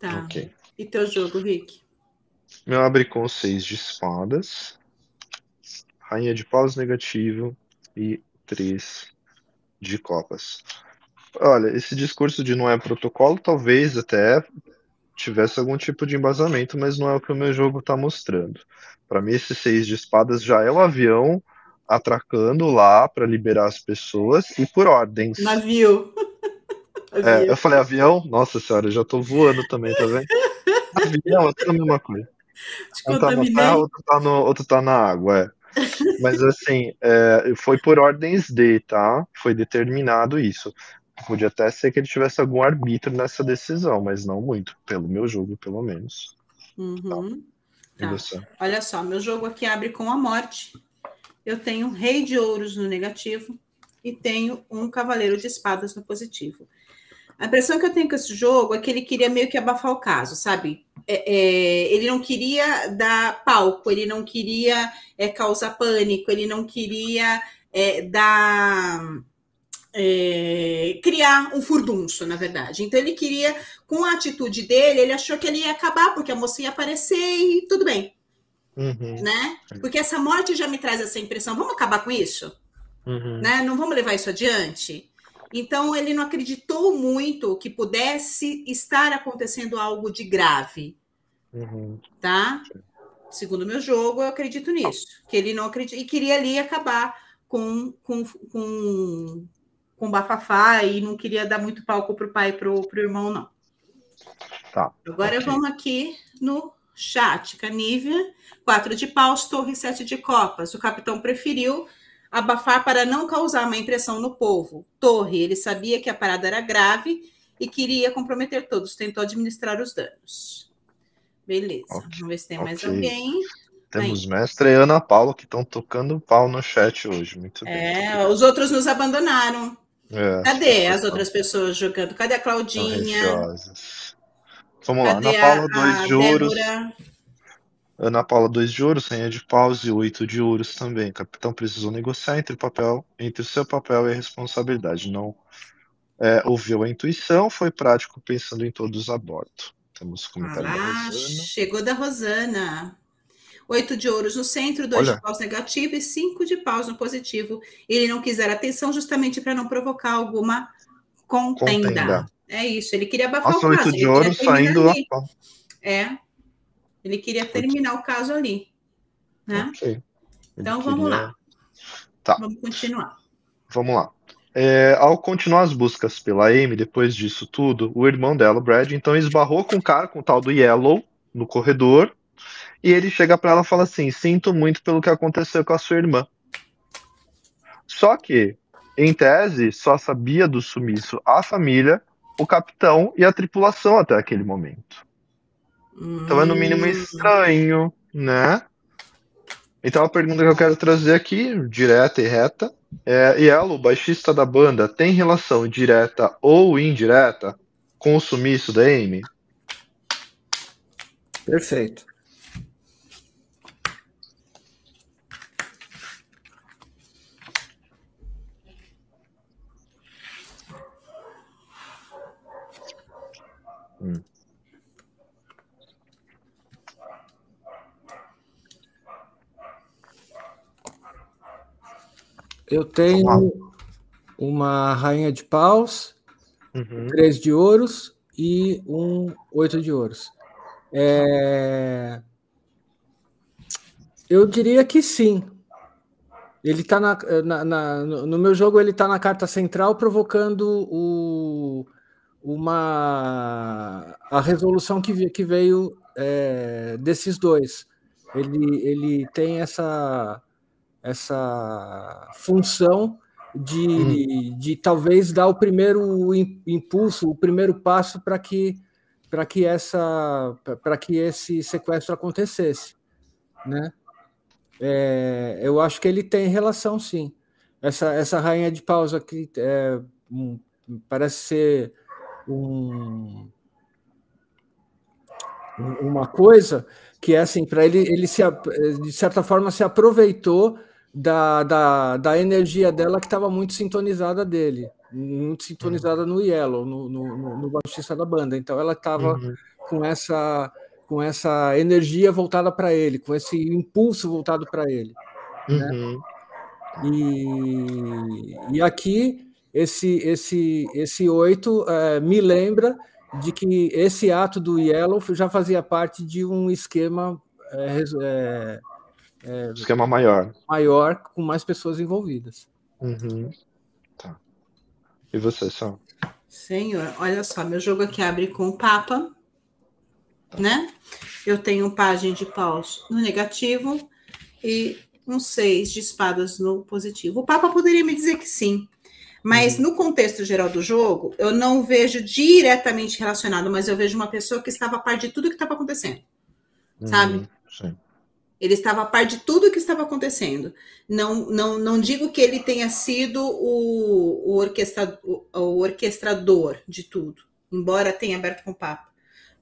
Tá. Ok. E teu jogo, Rick? Meu abre com seis de espadas, rainha de paus negativo e três de copas. Olha, esse discurso de não é protocolo talvez até tivesse algum tipo de embasamento, mas não é o que o meu jogo está mostrando. Para mim, esse seis de espadas já é o avião atracando lá para liberar as pessoas e por ordens. Navio. É, eu falei avião, nossa senhora, eu já tô voando também, tá vendo? Avião é tudo a mesma coisa. Te Um tá contaminei. terra, outro tá, no, outro tá na água, é. Mas assim, é, foi por ordens de, tá? Foi determinado isso. Podia até ser que ele tivesse algum arbítrio nessa decisão, mas não muito, pelo meu jogo, pelo menos. Uhum. Tá. você? Olha só, meu jogo aqui abre com a morte. Eu tenho um rei de ouros no negativo e tenho um cavaleiro de espadas no positivo. A impressão que eu tenho com esse jogo é que ele queria meio que abafar o caso, sabe? É, é, ele não queria dar palco, ele não queria é, causar pânico, ele não queria é, dar. é, criar um furdunço, na verdade. Então ele queria, com a atitude dele, ele achou que ele ia acabar, porque a moça ia aparecer e tudo bem Uhum, né? Porque essa morte já me traz essa impressão. Vamos acabar com isso, uhum. né? Não vamos levar isso adiante. Então ele não acreditou muito que pudesse estar acontecendo algo de grave. Uhum. Tá? Segundo meu jogo, eu acredito nisso. Que ele não acredita e queria ali acabar com, com, com, com bafafá e não queria dar muito palco para o pai e para o irmão, não. Tá. Agora okay. vamos aqui no chat. Canívia, quatro de paus, torre, sete de copas. O capitão preferiu abafar para não causar uma impressão no povo. Torre, ele sabia que a parada era grave e queria comprometer todos. Tentou administrar os danos. Beleza. Okay. Vamos ver se tem mais okay. alguém. Temos Aí. mestre e Ana Paula que estão tocando pau no chat hoje. Muito bem. É, os outros nos abandonaram. É, Cadê as outras pessoas jogando? Cadê a Claudinha? Vamos lá, Ana Paula, dois de ouros. Ana Paula, dois de ouros, rainha de paus e oito de ouros também. capitão precisou negociar entre o papel, entre o seu papel e a responsabilidade. Não é, ouviu a intuição, foi prático pensando em todos a bordo. Temos comentário ah, da Rosana. Chegou da Rosana. Oito de ouros no centro, dois Olha. de paus negativo e cinco de paus no positivo. Ele não quiser atenção justamente para não provocar alguma contenda. contenda. É isso, ele queria abafar Nossa, o caso. de ouro saindo ali. É, ele queria terminar o caso ali. Né? Okay. Então queria... vamos lá. Tá. Vamos continuar. Vamos lá. É, ao continuar as buscas pela Amy, depois disso tudo, o irmão dela, o Brad, então esbarrou com o cara, com o tal do Yellow, no corredor, e ele chega para ela e fala assim: Sinto muito pelo que aconteceu com a sua irmã. Só que, em tese, só sabia do sumiço a família o capitão e a tripulação até aquele momento. Hum. Então é no mínimo hum. estranho, né? Então a pergunta que eu quero trazer aqui, direta e reta, é: Yellow, o baixista da banda, tem relação direta ou indireta com o sumiço da Amy? Perfeito. Hum. Eu tenho uma rainha de paus, uhum. três de ouros e um oito de ouros. É... Eu diria que sim. Ele está na, na, na, no meu jogo ele está na carta central provocando o, uma a resolução que, que veio é, desses dois. Ele, ele tem essa, essa função de, uhum. de talvez dar o primeiro impulso, o primeiro passo para que para que essa para que esse sequestro acontecesse, né? É, eu acho que ele tem relação, sim. Essa essa rainha de pausa que é, parece ser um, uma coisa que é assim, para ele, ele se, de certa forma se aproveitou da, da, da energia dela que estava muito sintonizada dele, muito sintonizada no Yellow, no, no, no baixista da banda. Então ela estava uhum. com essa com essa energia voltada para ele, com esse impulso voltado para ele. Né? Uhum. Né? E, e aqui esse esse esse oito é, me lembra de que esse ato do Yellow já fazia parte de um esquema é, é, é, esquema maior maior com mais pessoas envolvidas. Uhum. Tá. E você, Sam? Senhor, olha só, meu jogo aqui abre com o Papa, né? Eu tenho um página de paus no negativo e um seis de espadas no positivo. O Papa poderia me dizer que sim, mas uhum. no contexto geral do jogo, eu não vejo diretamente relacionado, mas eu vejo uma pessoa que estava a par de tudo que estava acontecendo. Uhum. Sabe? Sim. Ele estava a par de tudo que estava acontecendo. Não, não, não digo que ele tenha sido o, o, orquestra, o, o orquestrador de tudo, embora tenha aberto com papo,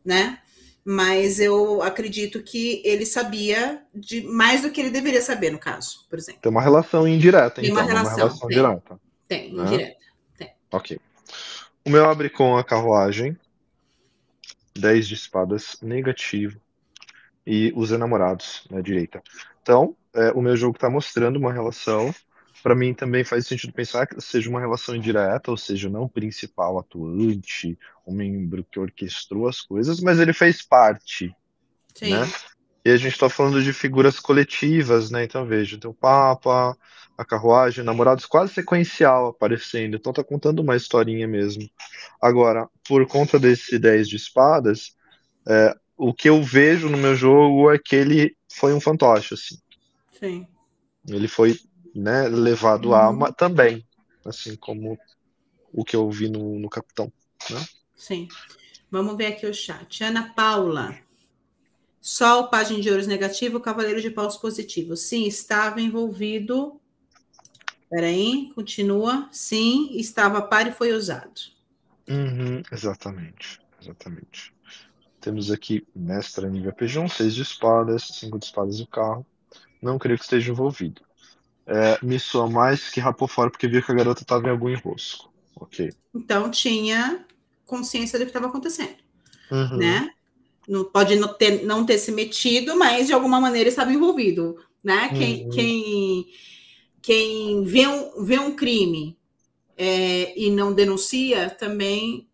né? Mas eu acredito que ele sabia de mais do que ele deveria saber, no caso, por exemplo. Tem uma relação indireta, tem então. Uma relação, uma relação direta. Tem, né? indireta. Tem. Ok. O meu abre com a carruagem. 10 de espadas negativo. E os enamorados na direita. Então, é, o meu jogo está mostrando uma relação para mim também faz sentido pensar que seja uma relação indireta, ou seja, não o principal atuante, o membro que orquestrou as coisas, mas ele fez parte, Sim. né? E a gente está falando de figuras coletivas, né? Então veja, tem o Papa, a carruagem, namorados quase sequencial aparecendo, então tá contando uma historinha mesmo. Agora, por conta desse 10 de espadas, é, o que eu vejo no meu jogo é que ele foi um fantoche, assim. Sim. Ele foi né, levado a uma também, assim como o que eu vi no, no Capitão. Né? Sim. Vamos ver aqui o chat. Ana Paula. Sol, página de ouros negativo, cavaleiro de paus positivo. Sim, estava envolvido. Peraí, continua. Sim, estava par e foi usado. Uhum, exatamente, exatamente. Temos aqui mestra nível PG1, 6 de espadas, 5 de espadas o carro. Não creio que esteja envolvido é, me soa mais que rapou fora porque viu que a garota estava em algum enrosco. Ok. Então tinha consciência do que estava acontecendo. Uhum. Né? Não, pode não ter, não ter se metido, mas de alguma maneira estava envolvido. Né? Uhum. Quem, quem, quem vê, um, vê um crime é, e não denuncia também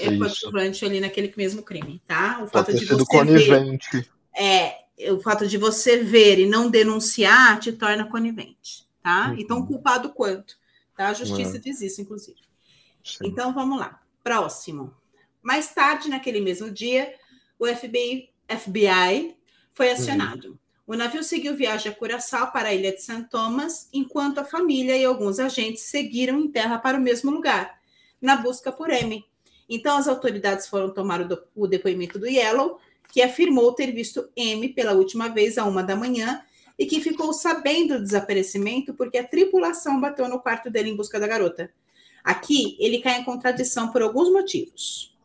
é coadjuvante ali naquele mesmo crime, tá? O fato de você conivente. Ver, é, o fato de você ver e não denunciar te torna conivente, tá? Uhum. Então, culpado quanto? Tá? A justiça diz isso, inclusive. Sim. Então, vamos lá. Próximo. Mais tarde, naquele mesmo dia, o FBI, FBI foi uhum. acionado. Uhum. O navio seguiu viagem a Curaçao para a ilha de St. Thomas, enquanto a família e alguns agentes seguiram em terra para o mesmo lugar, na busca por M. Então, as autoridades foram tomar o, o depoimento do Yellow, que afirmou ter visto M pela última vez a uma da manhã e que ficou sabendo do desaparecimento porque a tripulação bateu no quarto dele em busca da garota. Aqui ele cai em contradição por alguns motivos.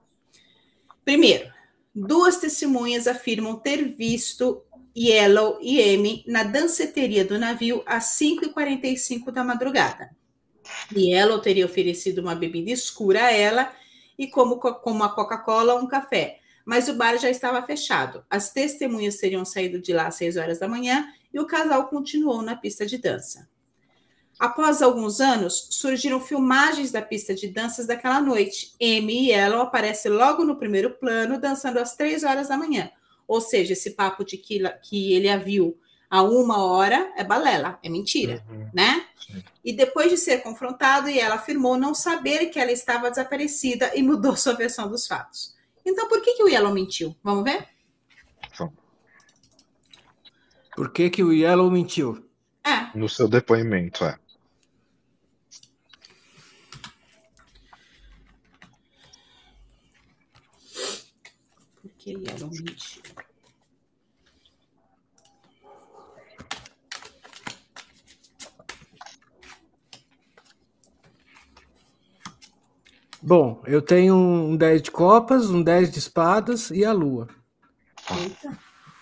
Primeiro, duas testemunhas afirmam ter visto Yellow e M na danceteria do navio às 5h45 da madrugada. Yellow teria oferecido uma bebida escura a ela e, como, como a Coca-Cola, um café mas o bar já estava fechado. As testemunhas teriam saído de lá às 6 horas da manhã e o casal continuou na pista de dança. Após alguns anos, surgiram filmagens da pista de danças daquela noite. Amy e ela aparecem logo no primeiro plano, dançando às três horas da manhã. Ou seja, esse papo de que, que ele a viu a uma hora é balela, é mentira, uhum. né? Sim. E depois de ser confrontado, ela afirmou não saber que ela estava desaparecida e mudou sua versão dos fatos. Então, por que, que o Yellow mentiu? Vamos ver? Por que, que o Yellow mentiu? É. No seu depoimento, é. Yellow mentiu? Bom, eu tenho um 10 de copas, um 10 de espadas e a lua. Eita.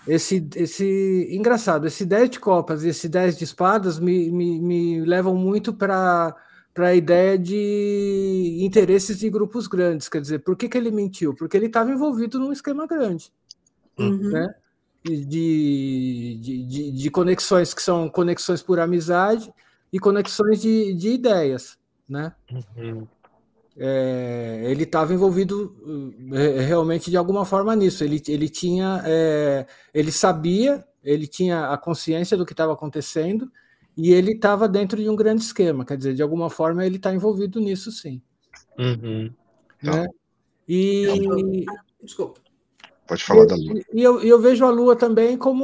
Esse, esse engraçado, esse 10 de copas e esse 10 de espadas me, me, me levam muito para para a ideia de interesses de grupos grandes. Quer dizer, por que, que ele mentiu? Porque ele estava envolvido num esquema grande. Uhum. Né? De, de, de, de, conexões que são conexões por amizade e conexões de, de ideias. Né? Uhum é, ele estava envolvido é, realmente de alguma forma nisso. Ele, ele tinha, é, ele sabia, ele tinha a consciência do que estava acontecendo e ele estava dentro de um grande esquema. Quer dizer, de alguma forma ele está envolvido nisso, sim. Uhum. Né? E desculpa. Pode falar da Lua. E eu, eu, vejo a Lua também como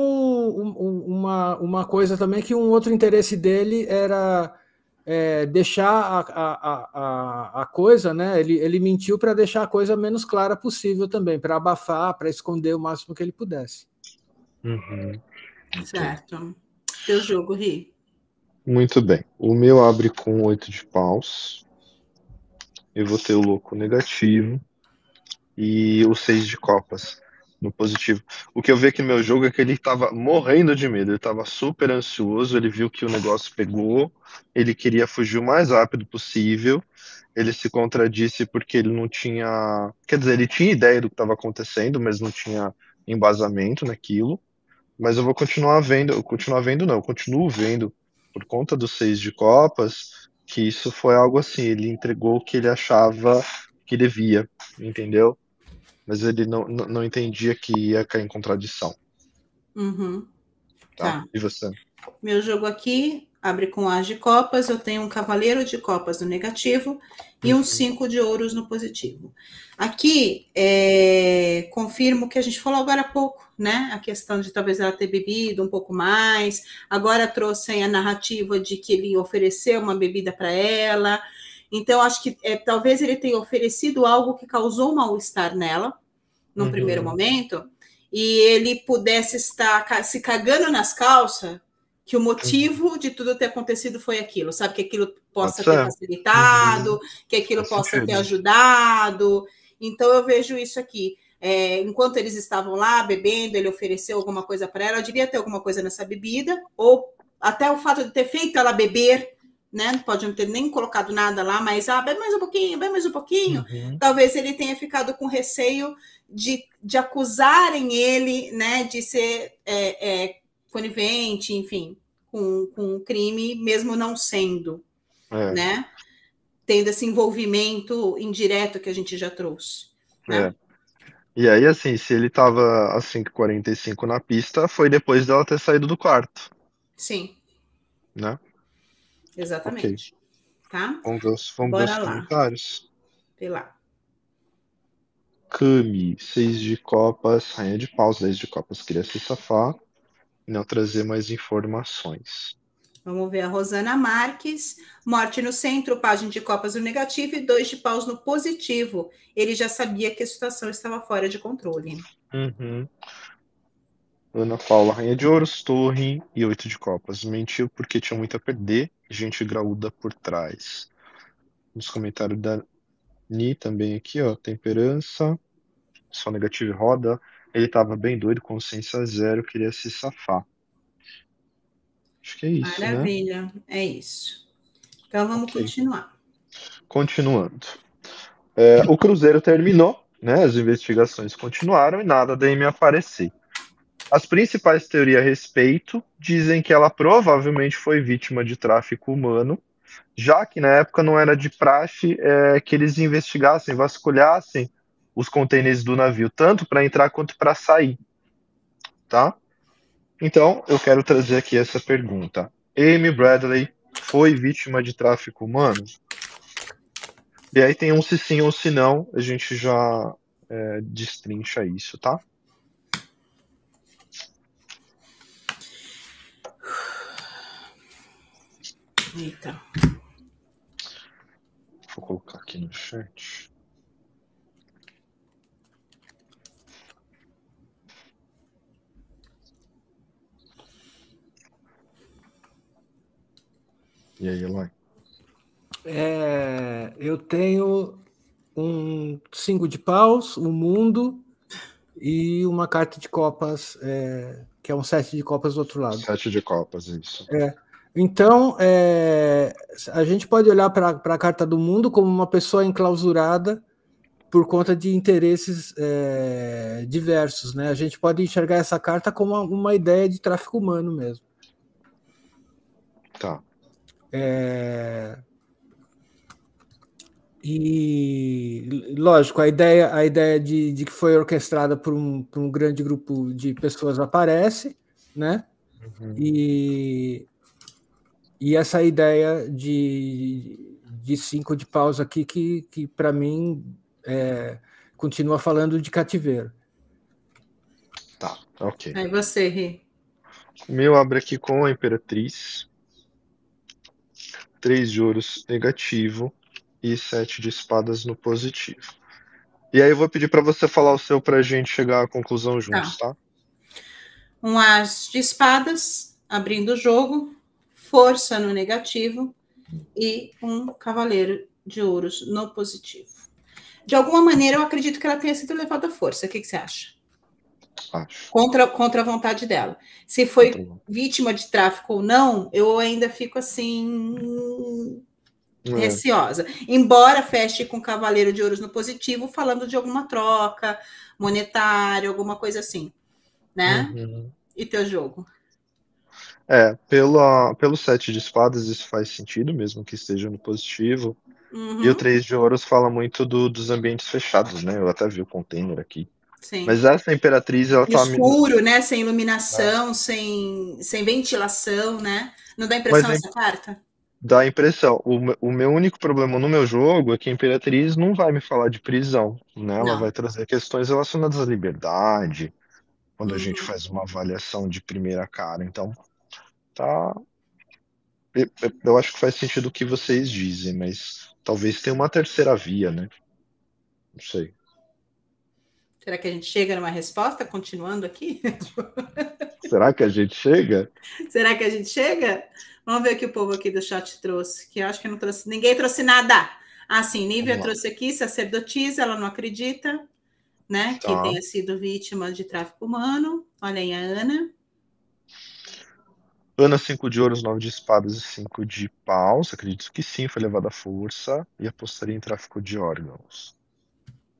uma, uma coisa também que um outro interesse dele era é, deixar a, a, a, a, coisa, né? Ele, ele mentiu para deixar a coisa menos clara possível também, para abafar, para esconder o máximo que ele pudesse. Uhum. Certo. Teu jogo, Ri. Muito bem. O meu abre com oito de paus. Eu vou ter o louco negativo. E o seis de copas no positivo. O que eu vi aqui no meu jogo é que ele estava morrendo de medo, ele estava super ansioso, ele viu que o negócio pegou, ele queria fugir o mais rápido possível, ele se contradisse porque ele não tinha. Quer dizer, ele tinha ideia do que estava acontecendo, mas não tinha embasamento naquilo. Mas eu vou continuar vendo, eu continuar vendo não, eu continuo vendo por conta do seis de copas, que isso foi algo assim, ele entregou o que ele achava que devia, entendeu? Mas ele não, não, não entendia que ia cair em contradição. Uhum. Tá? tá? E você? Meu jogo aqui abre com as de copas, eu tenho um cavaleiro de copas no negativo e um cinco de ouros no positivo. Aqui, é, confirmo o que a gente falou agora há pouco, né? A questão de talvez ela ter bebido um pouco mais. Agora trouxe a narrativa de que ele ofereceu uma bebida para ela. Então, acho que é, talvez ele tenha oferecido algo que causou mal-estar nela, num uhum. primeiro momento, e ele pudesse estar se cagando nas calças que o motivo de tudo ter acontecido foi aquilo, sabe? Que aquilo possa ter facilitado, uhum. que aquilo possa ter ajudado. Então eu vejo isso aqui. É, enquanto eles estavam lá bebendo, ele ofereceu alguma coisa para ela, devia ter alguma coisa nessa bebida, ou até o fato de ter feito ela beber, né? Pode não ter nem colocado nada lá, mas ah, bebe mais um pouquinho, bebe mais um pouquinho. Uhum. Talvez ele tenha ficado com receio de, de acusarem ele, né, de ser é, é, conivente, enfim, com, com o crime, mesmo não sendo, é. né? Tendo esse envolvimento indireto que a gente já trouxe. Né? É. E aí, assim, se ele estava às 5h45 na pista, foi depois dela ter saído do quarto. Sim. Né? Exatamente. Okay. Tá? Vamos ver os, vamos ver os comentários. Vê lá. Cami, 6 de copas, rainha de paus, 10 de copas, queria se safar não trazer mais informações. Vamos ver a Rosana Marques. Morte no centro, página de copas no negativo e dois de paus no positivo. Ele já sabia que a situação estava fora de controle. Uhum. Ana Paula, Rainha de Ouros, Torre e oito de copas. Mentiu porque tinha muito a perder. Gente graúda por trás. Nos comentários da Ni também aqui, ó. Temperança. Só negativo roda. Ele estava bem doido, consciência zero, queria se safar. Acho que é isso. Né? Maravilha, né? é isso. Então vamos okay. continuar. Continuando. É, o Cruzeiro terminou, né? As investigações continuaram e nada da Amy aparecer. As principais teorias a respeito dizem que ela provavelmente foi vítima de tráfico humano, já que na época não era de praxe é, que eles investigassem, vasculhassem os contêineres do navio, tanto para entrar quanto para sair. Tá? Então, eu quero trazer aqui essa pergunta. Amy Bradley foi vítima de tráfico humano? E aí tem um se sim ou se não, a gente já é, destrincha isso, tá? Eita. Vou colocar aqui no chat. E aí, Eloy? É, eu tenho um cinco de paus, um mundo e uma carta de copas, é, que é um sete de copas do outro lado. Sete de copas, isso. É. Então, é, a gente pode olhar para a carta do mundo como uma pessoa enclausurada por conta de interesses é, diversos, né? A gente pode enxergar essa carta como uma, uma ideia de tráfico humano mesmo. Tá. É... E lógico, a ideia, a ideia de, de que foi orquestrada por um, por um grande grupo de pessoas aparece, né? Uhum. E, e essa ideia de, de cinco de paus aqui, que, que para mim é, continua falando de cativeiro. Tá, ok. Aí você, Rê. O meu abre aqui com a Imperatriz. 3 de ouros negativo e 7 de espadas no positivo. E aí eu vou pedir para você falar o seu para a gente chegar à conclusão juntos, tá. tá? Um as de espadas, abrindo o jogo, força no negativo e um cavaleiro de ouros no positivo. De alguma maneira, eu acredito que ela tenha sido levada à força. O que, que você acha? Acho. Contra, contra a vontade dela. Se foi vítima de tráfico ou não, eu ainda fico assim. É. receosa. Embora feche com Cavaleiro de Ouros no positivo, falando de alguma troca monetária, alguma coisa assim. Né? Uhum. E teu jogo? É, pela, pelo sete de espadas isso faz sentido, mesmo que esteja no positivo. Uhum. E o três de ouros fala muito do, dos ambientes fechados, né? Eu até vi o container aqui. Sim. Mas essa imperatriz, ela tá. Escuro, né? Sem iluminação, sem, sem ventilação, né? Não dá impressão Mas é- essa carta? Dá a impressão. O, o meu único problema no meu jogo é que a imperatriz não vai me falar de prisão, né? Ela Não. vai trazer questões relacionadas à liberdade, quando a Uhum. gente faz uma avaliação de primeira cara. Então, tá. Eu acho que faz sentido o que vocês dizem, mas talvez tenha uma terceira via, né? Não sei. Será que a gente chega numa resposta continuando aqui? Será que a gente chega? Será que a gente chega? Vamos ver o que o povo aqui do chat trouxe, que eu acho que não trouxe, ninguém trouxe nada. Ah, sim, Nívia trouxe aqui, sacerdotisa, ela não acredita, né, que Tá. tenha sido vítima de tráfico humano. Olha aí a Ana. Ana, 5 de ouros, 9 de espadas e 5 de paus. Acredito que sim, foi levada à força. E apostaria em tráfico de órgãos.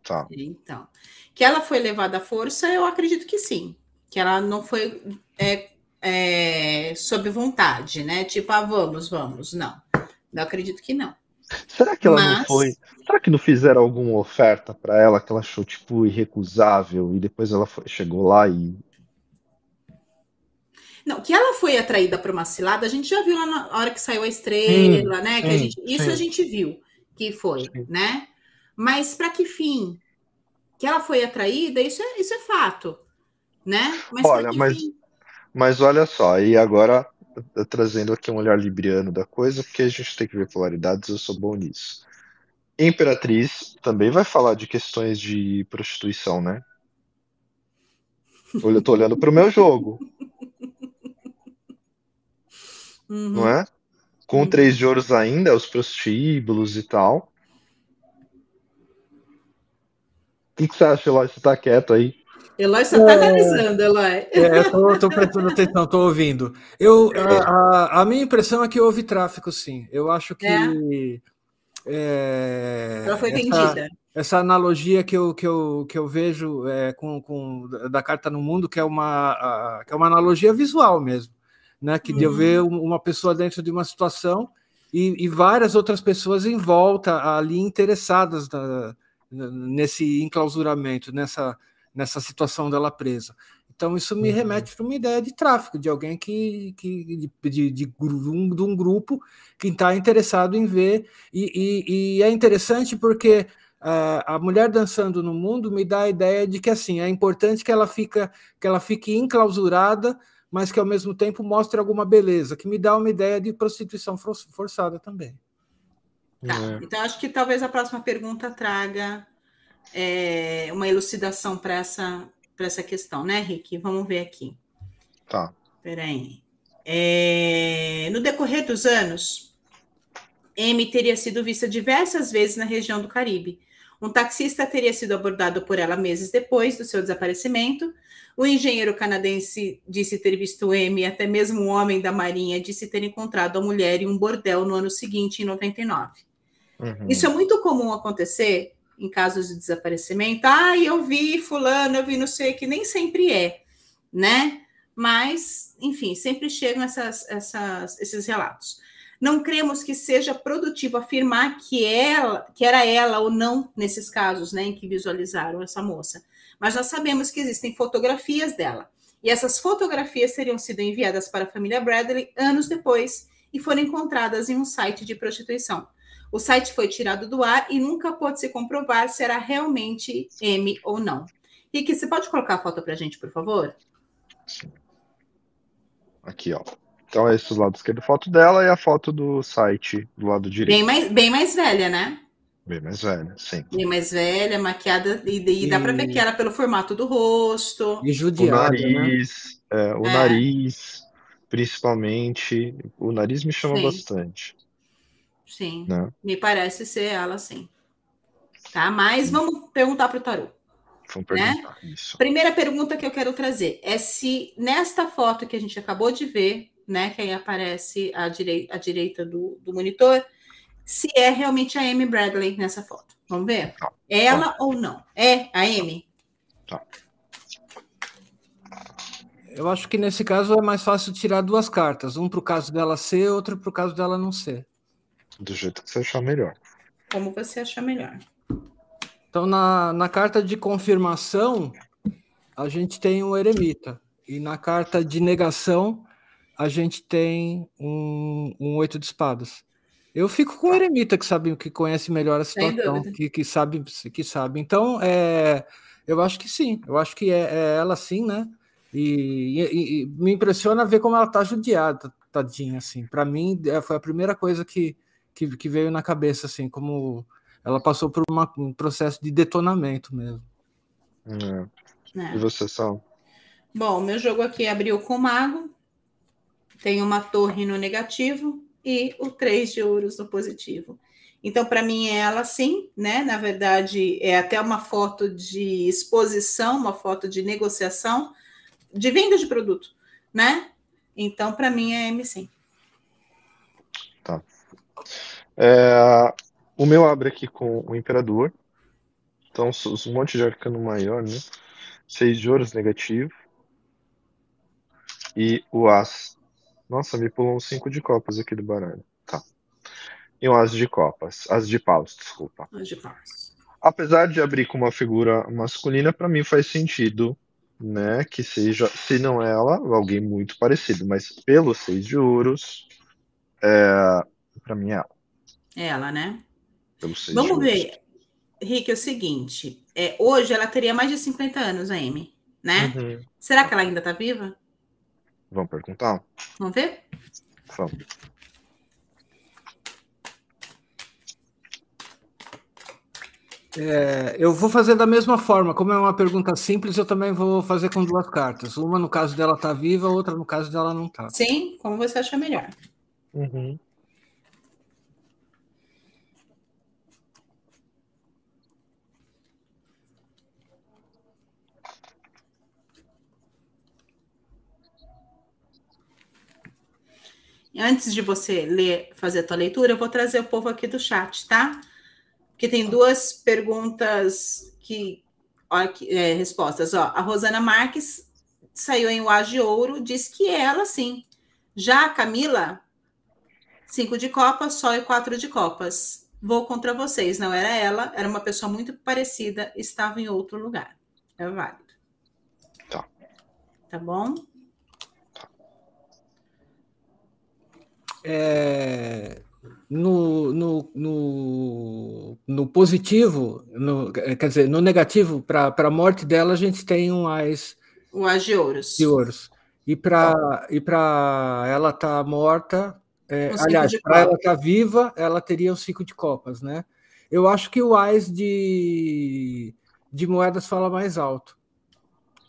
Tá. Então, que ela foi levada à força, eu acredito que sim. Que ela não foi é, é, sob vontade, né? Tipo, ah, vamos, vamos. Não, eu acredito que não. Será que ela não Mas- foi. Será que não fizeram alguma oferta pra ela que ela achou, tipo, irrecusável? E depois ela foi- chegou lá e. Não, que ela foi atraída para uma cilada, a gente já viu lá na hora que saiu a estrela, né? Que a sim, gente, isso sim. a gente viu que foi, Sim. né? Mas para que fim? Que ela foi atraída, isso é, isso é fato, né? Mas Olha, mas- fim? Mas olha só, e agora trazendo aqui um olhar libriano da coisa, porque a gente tem que ver polaridades, eu sou bom nisso. Imperatriz também vai falar de questões de prostituição, né? Olha, Eu tô olhando pro meu jogo, Uhum. não é? Com Uhum. três de ouros ainda, os prostíbulos e tal. O que, que você acha, Eloy? Você tá quieto aí? Eloy só está analisando, Eloy. É, eu tô, tô prestando atenção, tô ouvindo. Eu, a, a- a minha impressão é que houve tráfico, sim. Eu acho que é, Ela foi essa- vendida. essa analogia que eu, que eu, que eu vejo é, com, com da carta no mundo, que é uma, a- que é uma analogia visual mesmo, né? Que de eu Uhum. ver um- uma pessoa dentro de uma situação e, e várias outras pessoas em volta ali interessadas na- nesse enclausuramento, nessa, nessa situação dela presa. Então, isso me Uhum. remete para uma ideia de tráfico, de alguém que, que de, de, de, um- de um grupo que está interessado em ver. E, e- e é interessante porque ah, a mulher dançando no mundo me dá a ideia de que assim é importante que ela fica que ela fique enclausurada, mas que ao mesmo tempo mostre alguma beleza, que me dá uma ideia de prostituição for- forçada também. Tá. É. Então, acho que talvez a próxima pergunta traga é, uma elucidação para essa, essa questão, né, Rick? Vamos ver aqui. Tá. Peraí. É, no decorrer dos anos, M teria sido vista diversas vezes na região do Caribe. Um taxista teria sido abordado por ela meses depois do seu desaparecimento. O engenheiro canadense disse ter visto M, até mesmo um homem da Marinha disse ter encontrado a mulher em um bordel no ano seguinte, em 99. Uhum. Isso é muito comum acontecer em casos de desaparecimento. Ah, eu vi fulano, eu vi não sei que nem sempre é, né? Mas, enfim, sempre chegam essas, essas, esses relatos. Não cremos que seja produtivo afirmar que ela, que era ela ou não nesses casos, né, em que visualizaram essa moça. Mas nós sabemos que existem fotografias dela. E essas fotografias teriam sido enviadas para a família Bradley anos depois e foram encontradas em um site de prostituição. O site foi tirado do ar e nunca pôde se comprovar se era realmente M ou não. Rick, você pode colocar a foto para a gente, por favor? Sim. Aqui, ó. Então, esses do lado esquerdo, foto dela e a foto do site do lado direito. Bem mais, bem mais velha, né? Bem mais velha, sim. Bem mais velha, maquiada, e, e dá para ver que era pelo formato do rosto. E O judiada, né? nariz, é, o É. nariz, principalmente. O nariz me chama Sim. bastante, Sim, né? me parece ser ela, sim. Tá, mas vamos perguntar para o Tarô. Vamos Né? perguntar isso. Primeira pergunta que eu quero trazer é se nesta foto que a gente acabou de ver, né, que aí aparece à, direi à direita do, do monitor, se é realmente a Amy Bradley nessa foto. Vamos ver? Tá. Ela ou não? É a Amy? Eu acho que nesse caso é mais fácil tirar duas cartas, um para o caso dela ser, outro para o caso dela não ser. Do jeito que você achar melhor. Como você achar melhor. Então, na, na carta de confirmação, a gente tem um eremita. E na carta de negação, a gente tem um, um oito de espadas. Eu fico com o eremita, que sabe, que conhece melhor a situação, que, que sabe, que sabe. Então, é, eu acho que sim, eu acho que é, é ela sim, né? E, e, e, me impressiona ver como ela tá judiada, tadinha, assim. Para mim, é, foi a primeira coisa que, que, que, veio na cabeça, assim, como ela passou por uma, um processo de detonamento mesmo. É. É. E você, Sal? Bom, meu jogo aqui abriu com o mago, tem uma torre no negativo e o três de ouros no positivo. Então, para mim, é ela sim, né? Na verdade, é até uma foto de exposição, uma foto de negociação, de venda de produto, né? Então, para mim, é M sim. É, o meu abre aqui com o Imperador. Então, um monte de arcano maior, né? Seis de ouros negativo. E o As. Nossa, me pulou um cinco de copas aqui do baralho. Tá. E um As de copas. As de paus, desculpa. As de paus. Apesar de abrir com uma figura masculina, para mim faz sentido né, que seja, se não ela, alguém muito parecido, mas pelo seis de ouros, é, para mim é ela. É ela, né? Vamos ver, Rick, é o seguinte, é, hoje ela teria mais de 50 anos, a Amy, né? Uhum. Será que ela ainda tá viva? Vamos perguntar? Vamos ver? Vamos. É, eu vou fazer da mesma forma, como é uma pergunta simples, eu também vou fazer com duas cartas. Uma no caso dela tá viva, outra no caso dela não tá. Sim, como você acha melhor. Uhum. Antes de você ler, fazer a tua leitura, eu vou trazer o povo aqui do chat, tá? Porque tem duas perguntas que, ó, é, respostas. Ó, a Rosana Marques saiu em O de Ouro, diz que é ela sim. Já a Camila, cinco de copas, só e quatro de copas. Vou contra vocês. Não era ela, era uma pessoa muito parecida, estava em outro lugar. É válido. Tá. Tá bom? É, no, no, no, no, positivo, no, quer dizer, no negativo, para a morte dela, a gente tem um AIS. Um AIS de ouros. De ouros. E para e ela estar tá morta, é, aliás, para ela estar tá viva, ela teria um ciclo de copas, né? Eu acho que o AIS de, de moedas fala mais alto.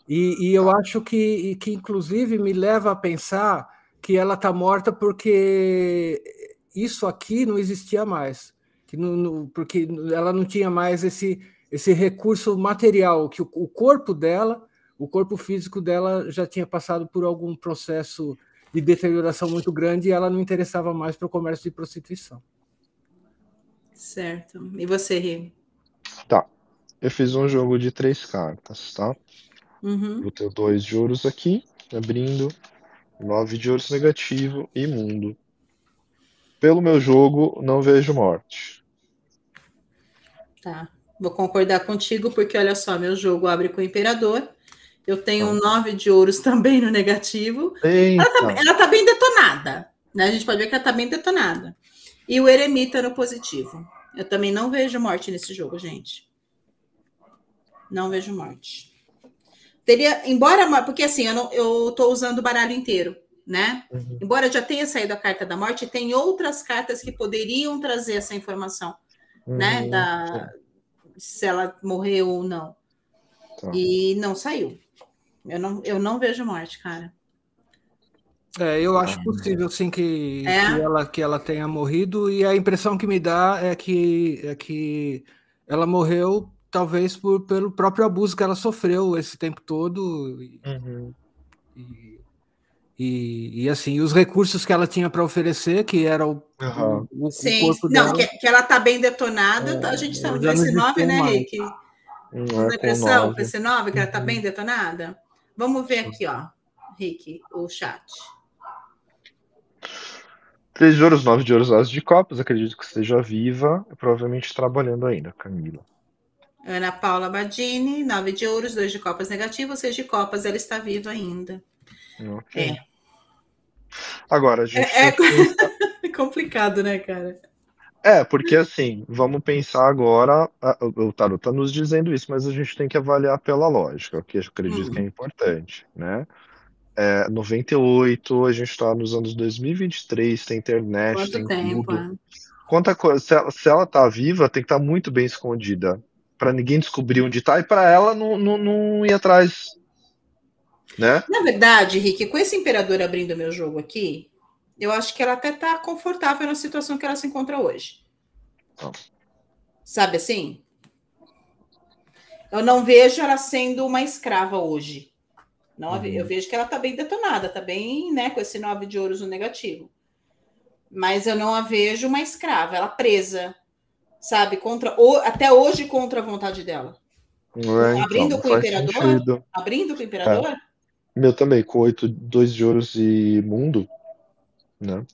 E, e eu acho que, que, inclusive, me leva a pensar que ela está morta porque isso aqui não existia mais, que não, não, porque ela não tinha mais esse, esse recurso material, que o, o, corpo dela, o corpo físico dela já tinha passado por algum processo de deterioração muito grande e ela não interessava mais para o comércio de prostituição. Certo. E você, Rio? Tá. Eu fiz um jogo de três cartas, tá? Uhum. Vou ter dois de ouros aqui, abrindo 9 de ouros negativo, imundo. Pelo meu jogo, não vejo morte. Tá. Vou concordar contigo, porque olha só, meu jogo abre com o Imperador. Eu tenho um 9 de ouros também no negativo. Ela tá, ela tá, bem detonada. Né? A gente pode ver que ela tá bem detonada. E o Eremita no positivo. Eu também não vejo morte nesse jogo, gente. Não vejo morte. Teria, embora, porque assim, eu, não, eu tô usando o baralho inteiro, né? Uhum. Embora já tenha saído a carta da morte, tem outras cartas que poderiam trazer essa informação, uhum. né? Da, se ela morreu ou não. Tá. E não saiu. Eu não, eu não vejo morte, cara. É, eu acho possível sim que, é? que, ela, que ela tenha morrido, e a impressão que me dá é que, é que ela morreu talvez por, pelo próprio abuso que ela sofreu esse tempo todo. Uhum. E, e, e, assim, os recursos que ela tinha para oferecer, que era o, uhum. o, o Sim, corpo não, dela. Que, que ela está bem detonada, é, a gente está no PC9, né, Rick? Não é impressão, PC9, que ela está bem detonada? Vamos ver aqui, ó. Rick, o chat. Três de ouros, nove de ouros, as de copas. Acredito que esteja viva, provavelmente trabalhando ainda, Camila. Ana Paula Badini, nove de ouros, dois de copas negativo, seis de copas, ela está viva ainda. Okay. É. Agora, a gente. É, é... complicado, né, cara? É, porque assim, vamos pensar agora. O Tarot está nos dizendo isso, mas a gente tem que avaliar pela lógica, que eu acredito que é importante, né? É, 98, a gente está nos anos 2023, tem internet, Quanto tem tempo, tudo. É? Quanta coisa, se ela, se ela tá viva, tem que estar tá muito bem escondida para ninguém descobrir onde tá e para ela não, não, não ir atrás, né? Na verdade, Rick, com esse imperador abrindo meu jogo aqui, eu acho que ela até tá confortável na situação que ela se encontra hoje. Sabe assim? Eu não vejo ela sendo uma escrava hoje. Não, uhum. Eu vejo que ela está bem detonada, está bem, né, com esse nove de ouros no negativo. Mas eu não a vejo uma escrava, ela presa, sabe, contra ou, até hoje contra a vontade dela. É, então, abrindo com o imperador? Sentido. Abrindo com o imperador? É. Meu também, com oito, dois de ouros e mundo, né?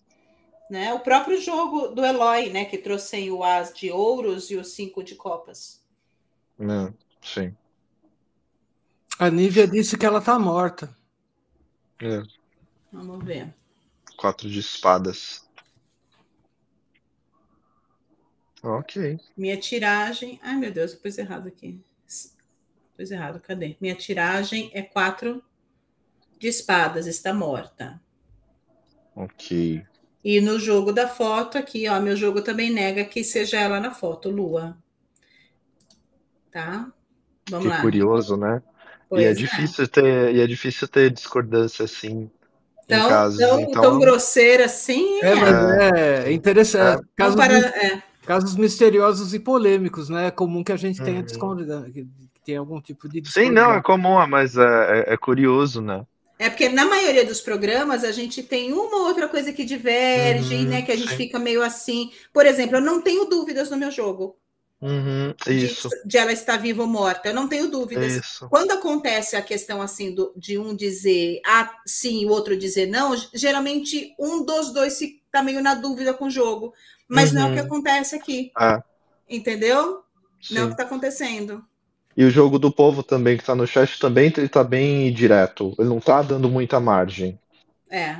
né? O próprio jogo do Eloy, né, que trouxe o as de ouros e o cinco de copas. É, sim. A Nívia disse que ela tá morta. É. Vamos ver. Quatro de espadas. Ok. Minha tiragem. Ai, meu Deus, eu pus errado aqui. Pus errado, cadê? Minha tiragem é quatro de espadas, está morta. Ok. E no jogo da foto aqui, ó, meu jogo também nega que seja ela na foto, Lua. Tá? Vamos que lá. curioso, né? Pois e é, é, difícil ter, e é difícil ter discordância assim. Tão, casos, tão, então... tão grosseira assim. É, mas é, é interessante. É. Casos, para, é. Casos misteriosos e polêmicos, né? É comum que a gente tenha uhum. que tem algum tipo de Sim, não, é comum, mas é, é, é, curioso, né? É porque na maioria dos programas a gente tem uma ou outra coisa que diverge, uhum, né? Que a gente sim. fica meio assim. Por exemplo, eu não tenho dúvidas no meu jogo. Uhum, isso. De, de, ela estar viva ou morta. Eu não tenho dúvidas. Isso. Quando acontece a questão assim do, de um dizer ah, sim e o outro dizer não, geralmente um dos dois está meio na dúvida com o jogo. Mas uhum. não é o que uhum. acontece aqui. Ah. Entendeu? Sim. Não é o que está acontecendo. E o jogo do povo também, que está no chat, também ele está bem direto. Ele não está dando muita margem. É.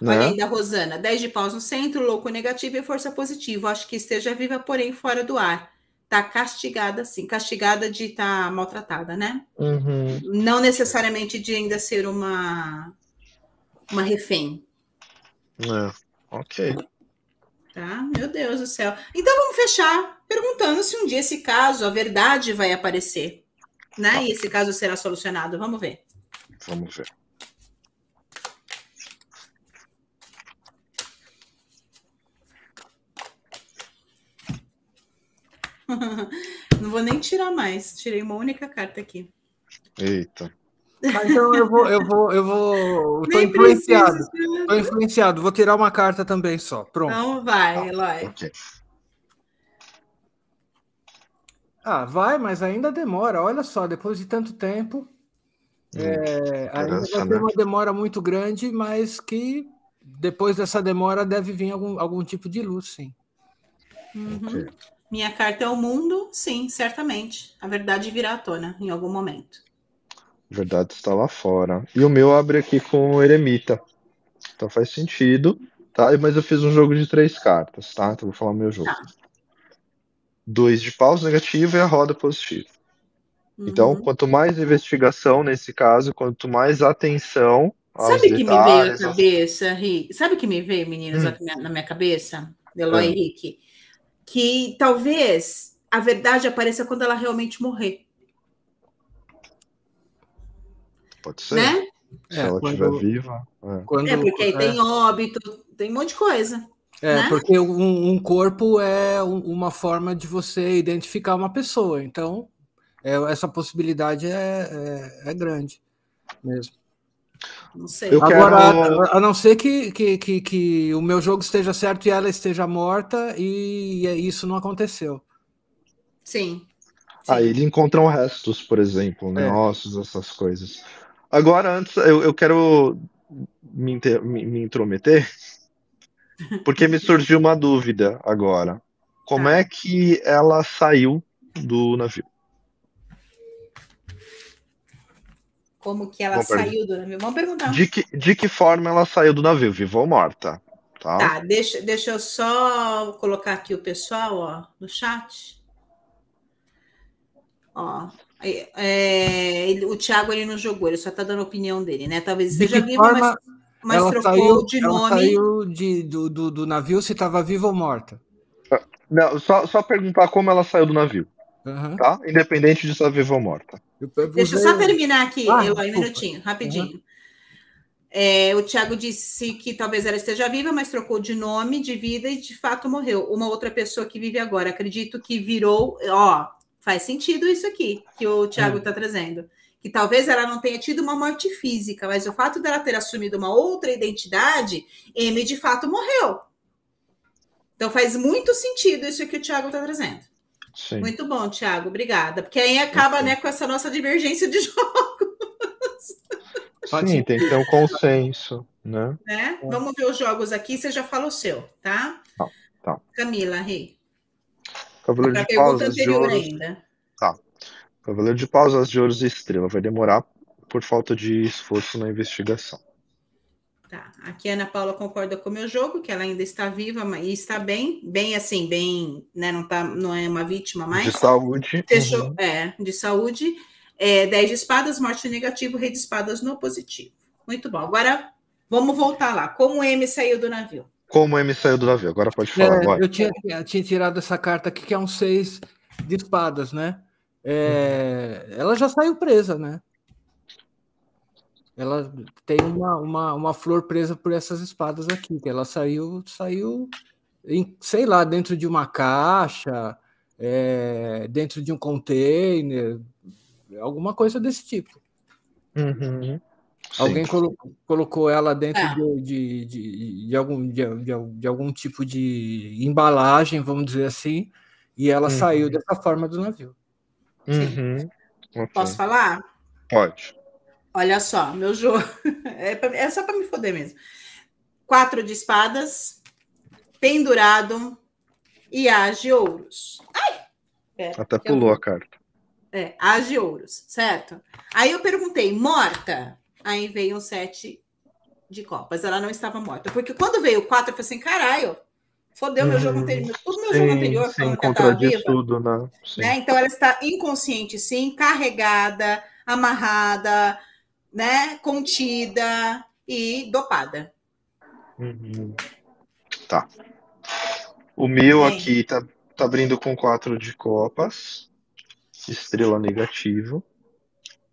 Né? Olha aí da Rosana, 10 de paus no centro, louco negativo e força positiva. Acho que esteja viva, porém fora do ar tá castigada, sim, castigada de estar tá maltratada, né? Uhum. Não necessariamente de ainda ser uma uma refém. É, ok. Tá, meu Deus do céu. Então vamos fechar perguntando se um dia esse caso, a verdade vai aparecer, né? Tá. E esse caso será solucionado. Vamos ver. Vamos ver. Não vou nem tirar mais. Tirei uma única carta aqui. Eita. Então eu vou, eu vou, eu vou. Tô nem influenciado. Precisa. Tô influenciado. Vou tirar uma carta também só. Pronto. Então vai, Eloy. Okay. Ah, vai, mas ainda demora. Olha só, depois de tanto tempo. Hum, é, ainda vai ter né? uma demora muito grande, mas que depois dessa demora deve vir algum, algum tipo de luz, sim. Uhum. Okay. Minha carta é o mundo, sim, certamente. A verdade virá à tona em algum momento. A verdade está lá fora. E o meu abre aqui com o eremita. Então faz sentido, tá? Mas eu fiz um jogo de três cartas, tá? Então vou falar o meu jogo. Tá. Dois de paus negativo e a roda positiva. Uhum. Então, quanto mais investigação nesse caso, quanto mais atenção. Sabe o que me veio à cabeça, Rick? Sabe o que me veio, meninas, hum. na minha cabeça? Eloy e Rick? que talvez a verdade apareça quando ela realmente morrer. Pode ser. Né? Se é, ela estiver viva. É. Quando, é, porque aí é. tem óbito, tem um monte de coisa. É, né? porque um, um, corpo é uma forma de você identificar uma pessoa. Então, é, essa possibilidade é, é, é grande mesmo. Não sei. Eu Agora, quero... a, não ser que, que, que, que, o meu jogo esteja certo e ela esteja morta, e isso não aconteceu. Sim. Aí ah, ele encontram restos, por exemplo, né? É. Ossos, essas coisas. Agora, antes, eu, eu quero me, inter, me, me, intrometer, porque me surgiu uma dúvida agora. Como tá. é que ela saiu do navio? Como que ela saiu do navio? Vamos perguntar. De que, de que forma ela saiu do navio, viva ou morta? Tá, tá deixa, deixa eu só colocar aqui o pessoal ó, no chat. Ó, é, ele, o Thiago ele não jogou, ele só está dando a opinião dele, né? Talvez seja vivo, mas, mas ela trocou saiu, de nome. Ela saiu de, do, do, do navio se estava viva ou morta. Não, só, só perguntar como ela saiu do navio. Uhum. Tá? Independente de estar viva ou morta. Eu, eu Deixa eu só terminar aqui, ah, eu, um minutinho, rapidinho. Uhum. É, o Tiago disse que talvez ela esteja viva, mas trocou de nome, de vida e de fato morreu. Uma outra pessoa que vive agora, acredito que virou. Ó, faz sentido isso aqui que o Tiago está hum. trazendo. Que talvez ela não tenha tido uma morte física, mas o fato dela ter assumido uma outra identidade, M de fato morreu. Então faz muito sentido isso que o Tiago está trazendo. Sim. Muito bom, Tiago, obrigada. Porque aí acaba né, com essa nossa divergência de jogos. Sim, tem que ter um consenso, né? né? Vamos ver os jogos aqui, você já fala o seu, tá? Tá. tá. Camila, Rei. Cavaleiro de Pausas de Ouros. Ainda. Tá. Cavaleiro de Pausas de Ouros e Estrela. Vai demorar por falta de esforço na investigação. Tá. Aqui a Ana Paula concorda com o meu jogo, que ela ainda está viva e está bem, bem assim, bem, né? Não, tá, não é uma vítima mais. De saúde. Fechou, uhum. É, de saúde. É, 10 de espadas, morte negativo, rei de espadas no positivo. Muito bom. Agora vamos voltar lá. Como o M saiu do navio? Como o M saiu do navio? Agora pode falar. É, eu, tinha, eu tinha tirado essa carta aqui, que é um 6 de espadas, né? É, uhum. Ela já saiu presa, né? ela tem uma, uma, uma flor presa por essas espadas aqui, que ela saiu, saiu, em, sei lá, dentro de uma caixa, é, dentro de um container, alguma coisa desse tipo. Uhum. Alguém colocou, colocou, ela dentro é. de, de, de, de, algum, de, de, algum tipo de embalagem, vamos dizer assim, e ela uhum. saiu dessa forma do navio. Uhum. Okay. Posso falar? Pode. Olha só, meu jogo. É, pra, é só para me foder mesmo. Quatro de espadas, pendurado e as de ouros. Ai! É, Até pulou eu... a carta. É, as de ouros, certo? Aí eu perguntei, morta? Aí veio um sete de copas. Ela não estava morta. Porque quando veio o quatro, eu falei assim: caralho, fodeu meu jogo anterior. Tudo meu sim, jogo anterior sim, contradiz tudo, né? né? Então ela está inconsciente, sim, carregada, amarrada né, contida e dopada. Uhum. Tá. O meu aqui tá, tá abrindo com quatro de copas, estrela negativo,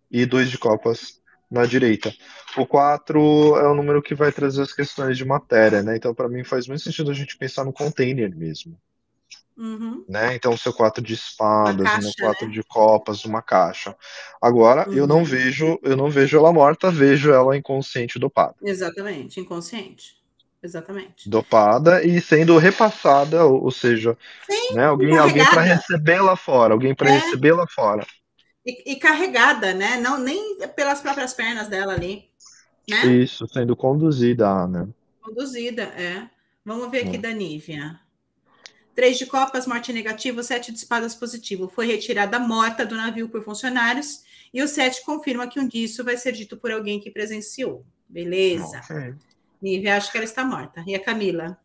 e dois de copas na direita. O 4 é o número que vai trazer as questões de matéria, né? Então, para mim, faz muito sentido a gente pensar no container mesmo. Uhum. Né? Então, o seu quatro de espadas, caixa, o quatro né? de copas, uma caixa. Agora, uhum. eu não uhum. vejo, eu não vejo ela morta, vejo ela inconsciente dopada. Exatamente, inconsciente. Exatamente. Dopada e sendo repassada, ou, ou seja, Sim, né, alguém, alguém para receber lá fora, alguém para é. receber lá fora. E, e, carregada, né? Não nem pelas próprias pernas dela ali. Né? Isso, sendo conduzida, né? Conduzida, é. Vamos ver aqui é. da Nívia. Três de copas, morte negativa, sete de espadas positivo. Foi retirada morta do navio por funcionários e o sete confirma que um disso vai ser dito por alguém que presenciou. Beleza. Okay. Nívia acha que ela está morta. E a Camila?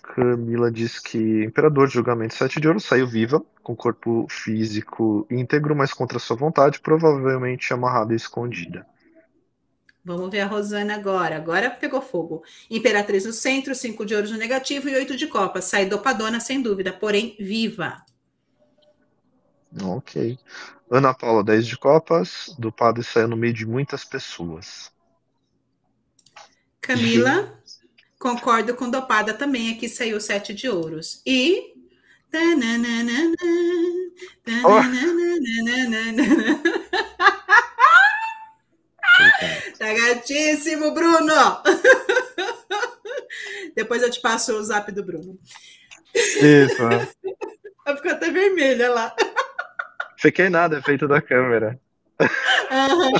Camila diz que Imperador de Julgamento Sete de Ouro saiu viva, com corpo físico íntegro, mas contra sua vontade, provavelmente amarrada e escondida. Vamos ver a Rosana agora. Agora pegou fogo. Imperatriz no centro, cinco de ouros no negativo e oito de copas. Sai dopadona, sem dúvida, porém viva. Ok. Ana Paula, 10 de copas. Do padre saiu no meio de muitas pessoas. Camila, concordo com dopada também. Aqui saiu sete de ouros. E. Oh. Tá gatíssimo, Bruno! Depois eu te passo o zap do Bruno. Isso. Vai ficar até vermelha lá. Fiquei nada, é feito da câmera. Uhum.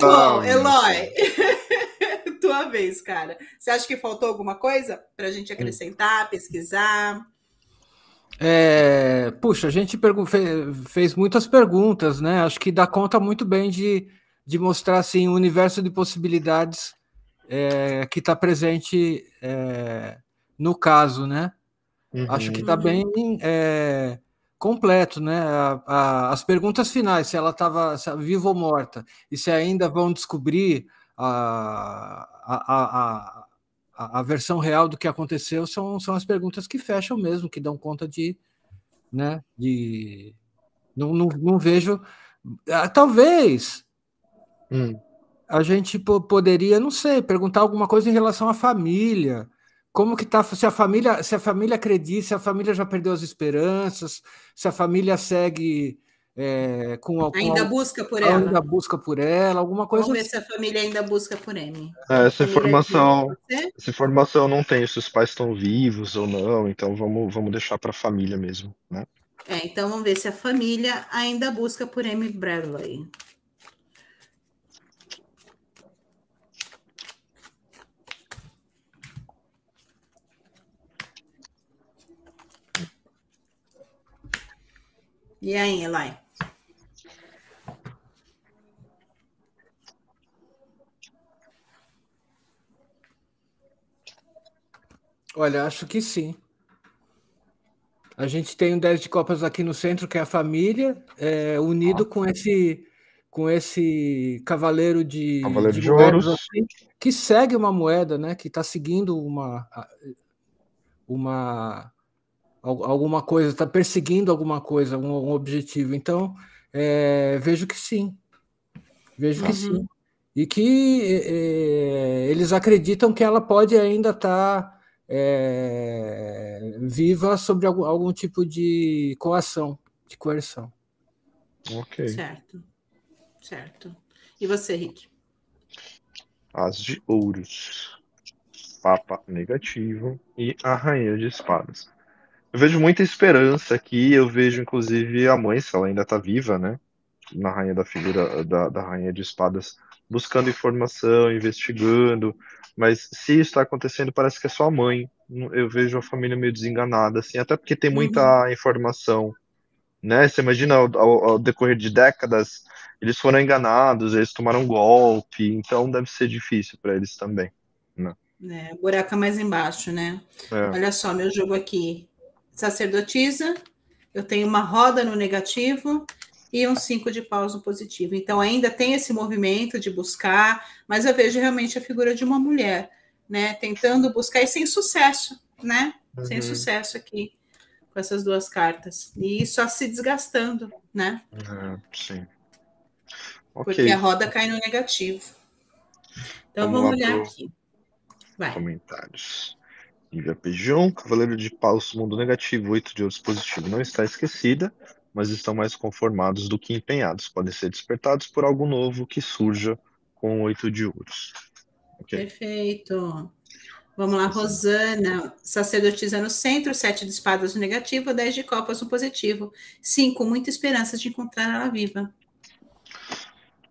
Bom, Eloy, tua vez, cara. Você acha que faltou alguma coisa para a gente acrescentar, pesquisar? É, puxa, a gente fez muitas perguntas, né? Acho que dá conta muito bem de, de mostrar assim, o universo de possibilidades é, que está presente é, no caso, né? Uhum. Acho que está bem é, completo, né? A, a, as perguntas finais, se ela estava viva ou morta, e se ainda vão descobrir a, a, versão real do que aconteceu, são, são as perguntas que fecham mesmo, que dão conta de. Né, de não, não, não vejo. Ah, talvez. Hum. A gente poderia, não sei, perguntar alguma coisa em relação à família, como que tá se a família se a família acredita se a família já perdeu as esperanças se a família segue é, com, ainda busca por ela. ainda busca por ela alguma coisa vamos ver assim. se a família ainda busca por M. É, essa informação essa informação não tem se os pais estão vivos ou não então vamos vamos deixar para a família mesmo né? É, então vamos ver se a família ainda busca por M Bradley E aí, Elai? Olha, acho que sim. A gente tem um 10 de copas aqui no centro, que é a família, é, unido com esse com esse cavaleiro de, cavaleiro de, de ouros assim, que segue uma moeda, né? Que está seguindo uma uma alguma coisa, está perseguindo alguma coisa, um, um objetivo. Então, é, vejo que sim. Vejo que sim. Uhum. E que é, eles acreditam que ela pode ainda estar tá, é, viva sobre algum, algum tipo de coação, de coerção. Ok. Certo. Certo. E você, Rick? As de ouros. Papa negativo e a rainha de espadas. Eu vejo muita esperança aqui, eu vejo inclusive a mãe, se ela ainda tá viva, né? Na rainha da figura da, da rainha de espadas, buscando informação, investigando, mas se isso está acontecendo, parece que é só a mãe. Eu vejo a família meio desenganada, assim, até porque tem muita uhum. informação, né? Você imagina ao, ao, ao, decorrer de décadas, eles foram enganados, eles tomaram um golpe, então deve ser difícil para eles também, né? É, buraco mais embaixo, né? É. Olha só, meu jogo aqui sacerdotisa, eu tenho uma roda no negativo e um cinco de paus no positivo. Então ainda tem esse movimento de buscar, mas eu vejo realmente a figura de uma mulher, né, tentando buscar e sem sucesso, né? Uhum. Sem sucesso aqui com essas duas cartas. E só se desgastando, né? Uhum, sim. Okay. Porque a roda cai no negativo. Então vamos, vamos olhar aqui. Vai. Comentários. Lívia Pejon, Cavaleiro de Paus, Mundo Negativo, oito de ouros positivo. Não está esquecida, mas estão mais conformados do que empenhados. Podem ser despertados por algo novo que surja com oito de ouros. Okay. Perfeito. Vamos lá, Rosana. Sacerdotisa no centro, sete de espadas no negativo, dez de copas no positivo. Sim, com muita esperança de encontrar ela viva.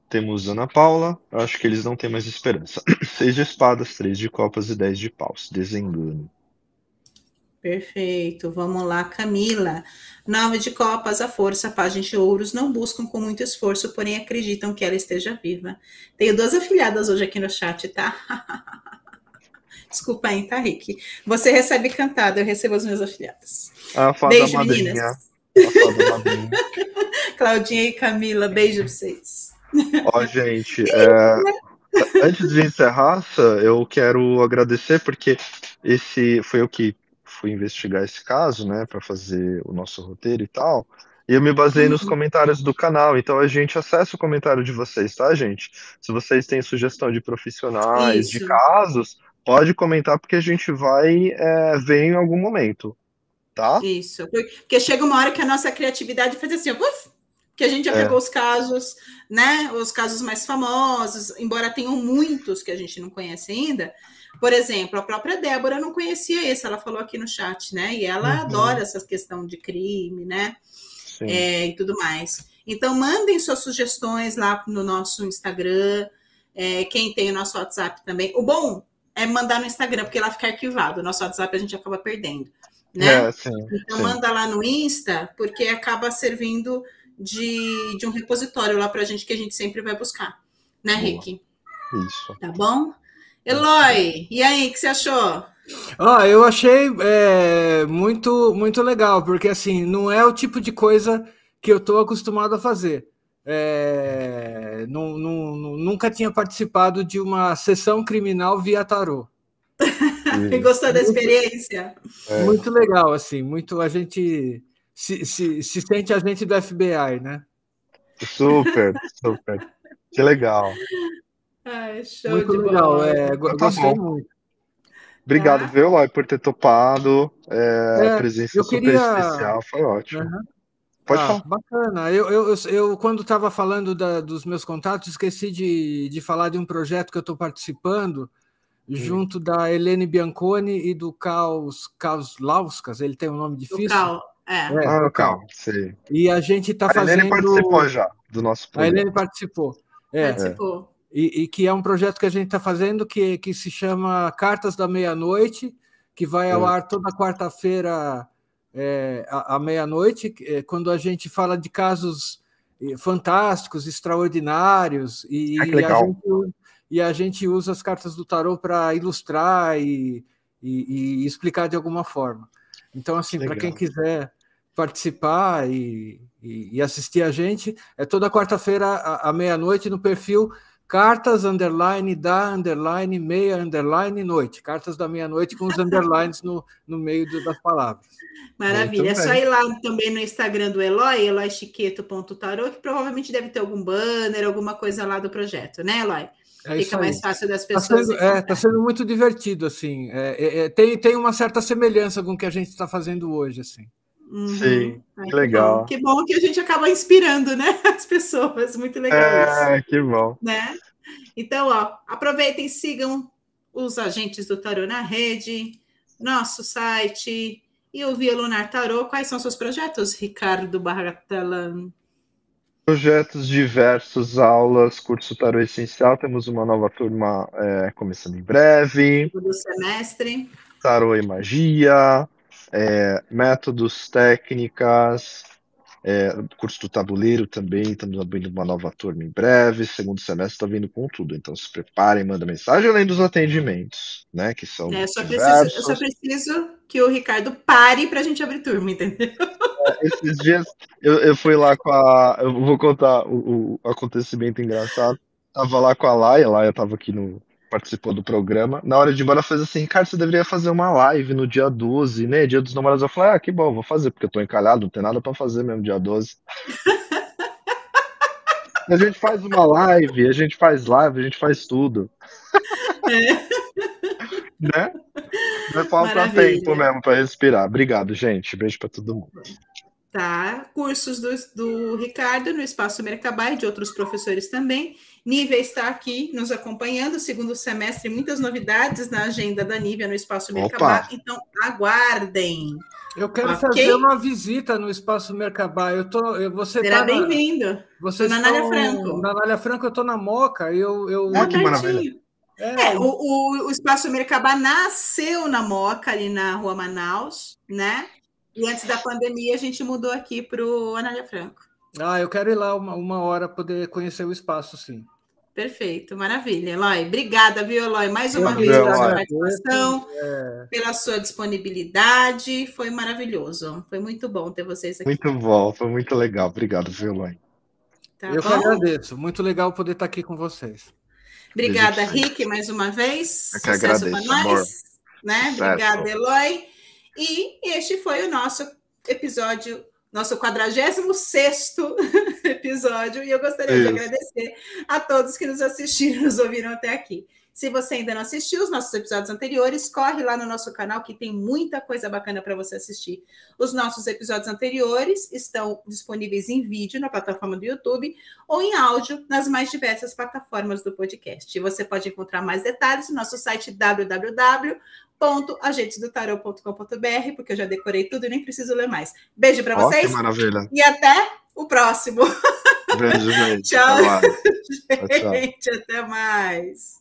Temos Ana Paula, acho que eles não têm mais esperança. Seis de espadas, três de copas e dez de paus. Desengano. Perfeito. Vamos lá, Camila. Nove de copas, a força, a página de ouros não buscam com muito esforço, porém acreditam que ela esteja viva. Tenho duas afilhadas hoje aqui no chat, tá? Desculpa aí, tá, Rick? Você recebe cantada, eu recebo as minhas afilhadas. A fada beijo, madrinha. meninas. A fada madrinha. Claudinha e Camila, beijo pra vocês. Ó, gente, é, antes de encerrar, eu quero agradecer porque esse foi eu que fui investigar esse caso, né, para fazer o nosso roteiro e tal. E eu me baseei uhum. nos comentários do canal, então a gente acessa o comentário de vocês, tá, gente? Se vocês têm sugestão de profissionais, Isso. de casos, pode comentar porque a gente vai é, ver em algum momento, tá? Isso, porque chega uma hora que a nossa criatividade faz assim, uf, que a gente já é. pegou os casos, né? Os casos mais famosos, embora tenham muitos que a gente não conhece ainda. Por exemplo, a própria Débora não conhecia esse, ela falou aqui no chat, né? E ela uhum. adora essa questão de crime, né? É, e tudo mais. Então, mandem suas sugestões lá no nosso Instagram, É, quem tem o nosso WhatsApp também. O bom é mandar no Instagram, porque lá fica arquivado. O nosso WhatsApp a gente acaba perdendo. Né? É, sim, então sim. manda lá no Insta, porque acaba servindo de, de um repositório lá para a gente que a gente sempre vai buscar. Né, Rick? Isso. Tá bom? Eloy, e aí, o que você achou? Ah, eu achei é, muito, muito legal, porque assim, não é o tipo de coisa que eu estou acostumado a fazer. É, não, não, nunca tinha participado de uma sessão criminal via tarô. Gostou da experiência? É. Muito legal, assim, muito a gente se, se, se sente a gente do FBI, né? Super, super. Que legal. Ai, show muito de legal, bola. é, então tá gostei bom. muito. Obrigado, tá. viu, Lai, por ter topado. É, é, presença super queria... especial, foi ótimo. Uhum. Pode ah, falar. Bacana. Eu, eu, eu, eu quando estava falando da, dos meus contatos, esqueci de, de falar de um projeto que eu estou participando, Sim. junto da Helene Bianconi e do Caos, Caos Lauskas, ele tem um nome difícil. Do Cal, é. é ah, o Cal, sim. E a gente está fazendo... A Helene participou já do nosso projeto. A Helene participou. É. Participou. E, e, que é um projeto que a gente está fazendo que, que se chama Cartas da Meia-Noite, que vai ao é. ar toda quarta-feira é, à, à meia-noite, é, quando a gente fala de casos fantásticos, extraordinários, e, ah, e, a, gente, e a gente usa as cartas do tarô para ilustrar e, e, explicar de alguma forma. Então, assim, para quem quiser participar e, e, assistir a gente, é toda quarta-feira à, à meia-noite no perfil Cartas, underline, da, underline, meia, underline, noite. Cartas da meia-noite com os underlines no, no meio do, das palavras. Maravilha. É só ir lá também no Instagram do Eloy, eloychiqueto.tarô, que provavelmente deve ter algum banner, alguma coisa lá do projeto, né, Eloy? É Fica mais fácil das tá pessoas. Está sendo, é, tá sendo, muito divertido, assim. É, é, é, tem, tem uma certa semelhança com o que a gente está fazendo hoje, assim. Uhum. Sim, que legal. Que bom, que bom, que a gente acaba inspirando, né? As pessoas. Muito legal é, isso. que bom. Né? Então, ó, aproveitem, sigam os agentes do Tarô na rede, nosso site e o Via Lunar Tarô. Quais são seus projetos, Ricardo Barratelan? Projetos diversos, aulas, curso Tarô Essencial. Temos uma nova turma é, começando em breve. Do semestre. Tarô e Magia é, métodos, técnicas, é, curso do tabuleiro também, estamos abrindo uma nova turma em breve, segundo semestre está vindo com tudo, então se preparem, manda mensagem além dos atendimentos, né, que são é, eu, só preciso, eu só preciso que o Ricardo pare para a gente abrir turma, entendeu? É, esses dias eu, eu fui lá com a, eu vou contar o, o acontecimento engraçado, tava lá com a Laia, a Laia tava aqui no, participou do programa. Na hora de ir embora, fez assim: Ricardo, você deveria fazer uma live no dia 12, né? Dia dos namorados. Eu falei: Ah, que bom, vou fazer, porque eu tô encalhado, não tem nada para fazer mesmo dia 12. a gente faz uma live, a gente faz live, a gente faz tudo. É. né? Vai faltar tempo mesmo para respirar. Obrigado, gente. Beijo para todo mundo. Tá? Cursos do, do Ricardo no Espaço Mercabai, de outros professores também. Nívia está aqui nos acompanhando, segundo semestre, muitas novidades na agenda da Nívia no Espaço Mercabá, então aguardem. Eu quero okay? fazer uma visita no Espaço Mercabá. Eu tô, eu, você Será tá bem-vindo. Você na Anália Franco. Na Anália Franco, eu estou na Moca. Eu, eu... Ah, que maravilha. É, é o, o, o, Espaço Mercabá nasceu na Moca, ali na Rua Manaus, né? E antes da pandemia, a gente mudou aqui para o Anália Franco. Ah, eu quero ir lá uma, uma hora poder conhecer o espaço, sim. Perfeito, maravilha. Eloy, obrigada, viu, Eloy? Mais uma vez pela sua participação, é. pela sua disponibilidade. Foi maravilhoso. Foi muito bom ter vocês aqui. Muito bom, foi muito legal. Obrigado, viu, Eloy? Tá Eu bom? que agradeço. Muito legal poder estar aqui com vocês. Obrigada, Rick, mais uma vez. Eu que Sucesso agradeço, para nós. Né? Obrigada, Eloy. E este foi o nosso episódio nosso 46 episódio, e eu gostaria Isso. de agradecer a todos que nos assistiram, nos ouviram até aqui. Se você ainda não assistiu os nossos episódios anteriores, corre lá no nosso canal que tem muita coisa bacana para você assistir. Os nossos episódios anteriores estão disponíveis em vídeo na plataforma do YouTube ou em áudio nas mais diversas plataformas do podcast. Você pode encontrar mais detalhes no nosso site www www.agentesdotarot.com.br, porque eu já decorei tudo e nem preciso ler mais. Beijo para vocês. maravilha. E até o próximo. Beijo, gente. Tchau, tchau. gente. Até mais.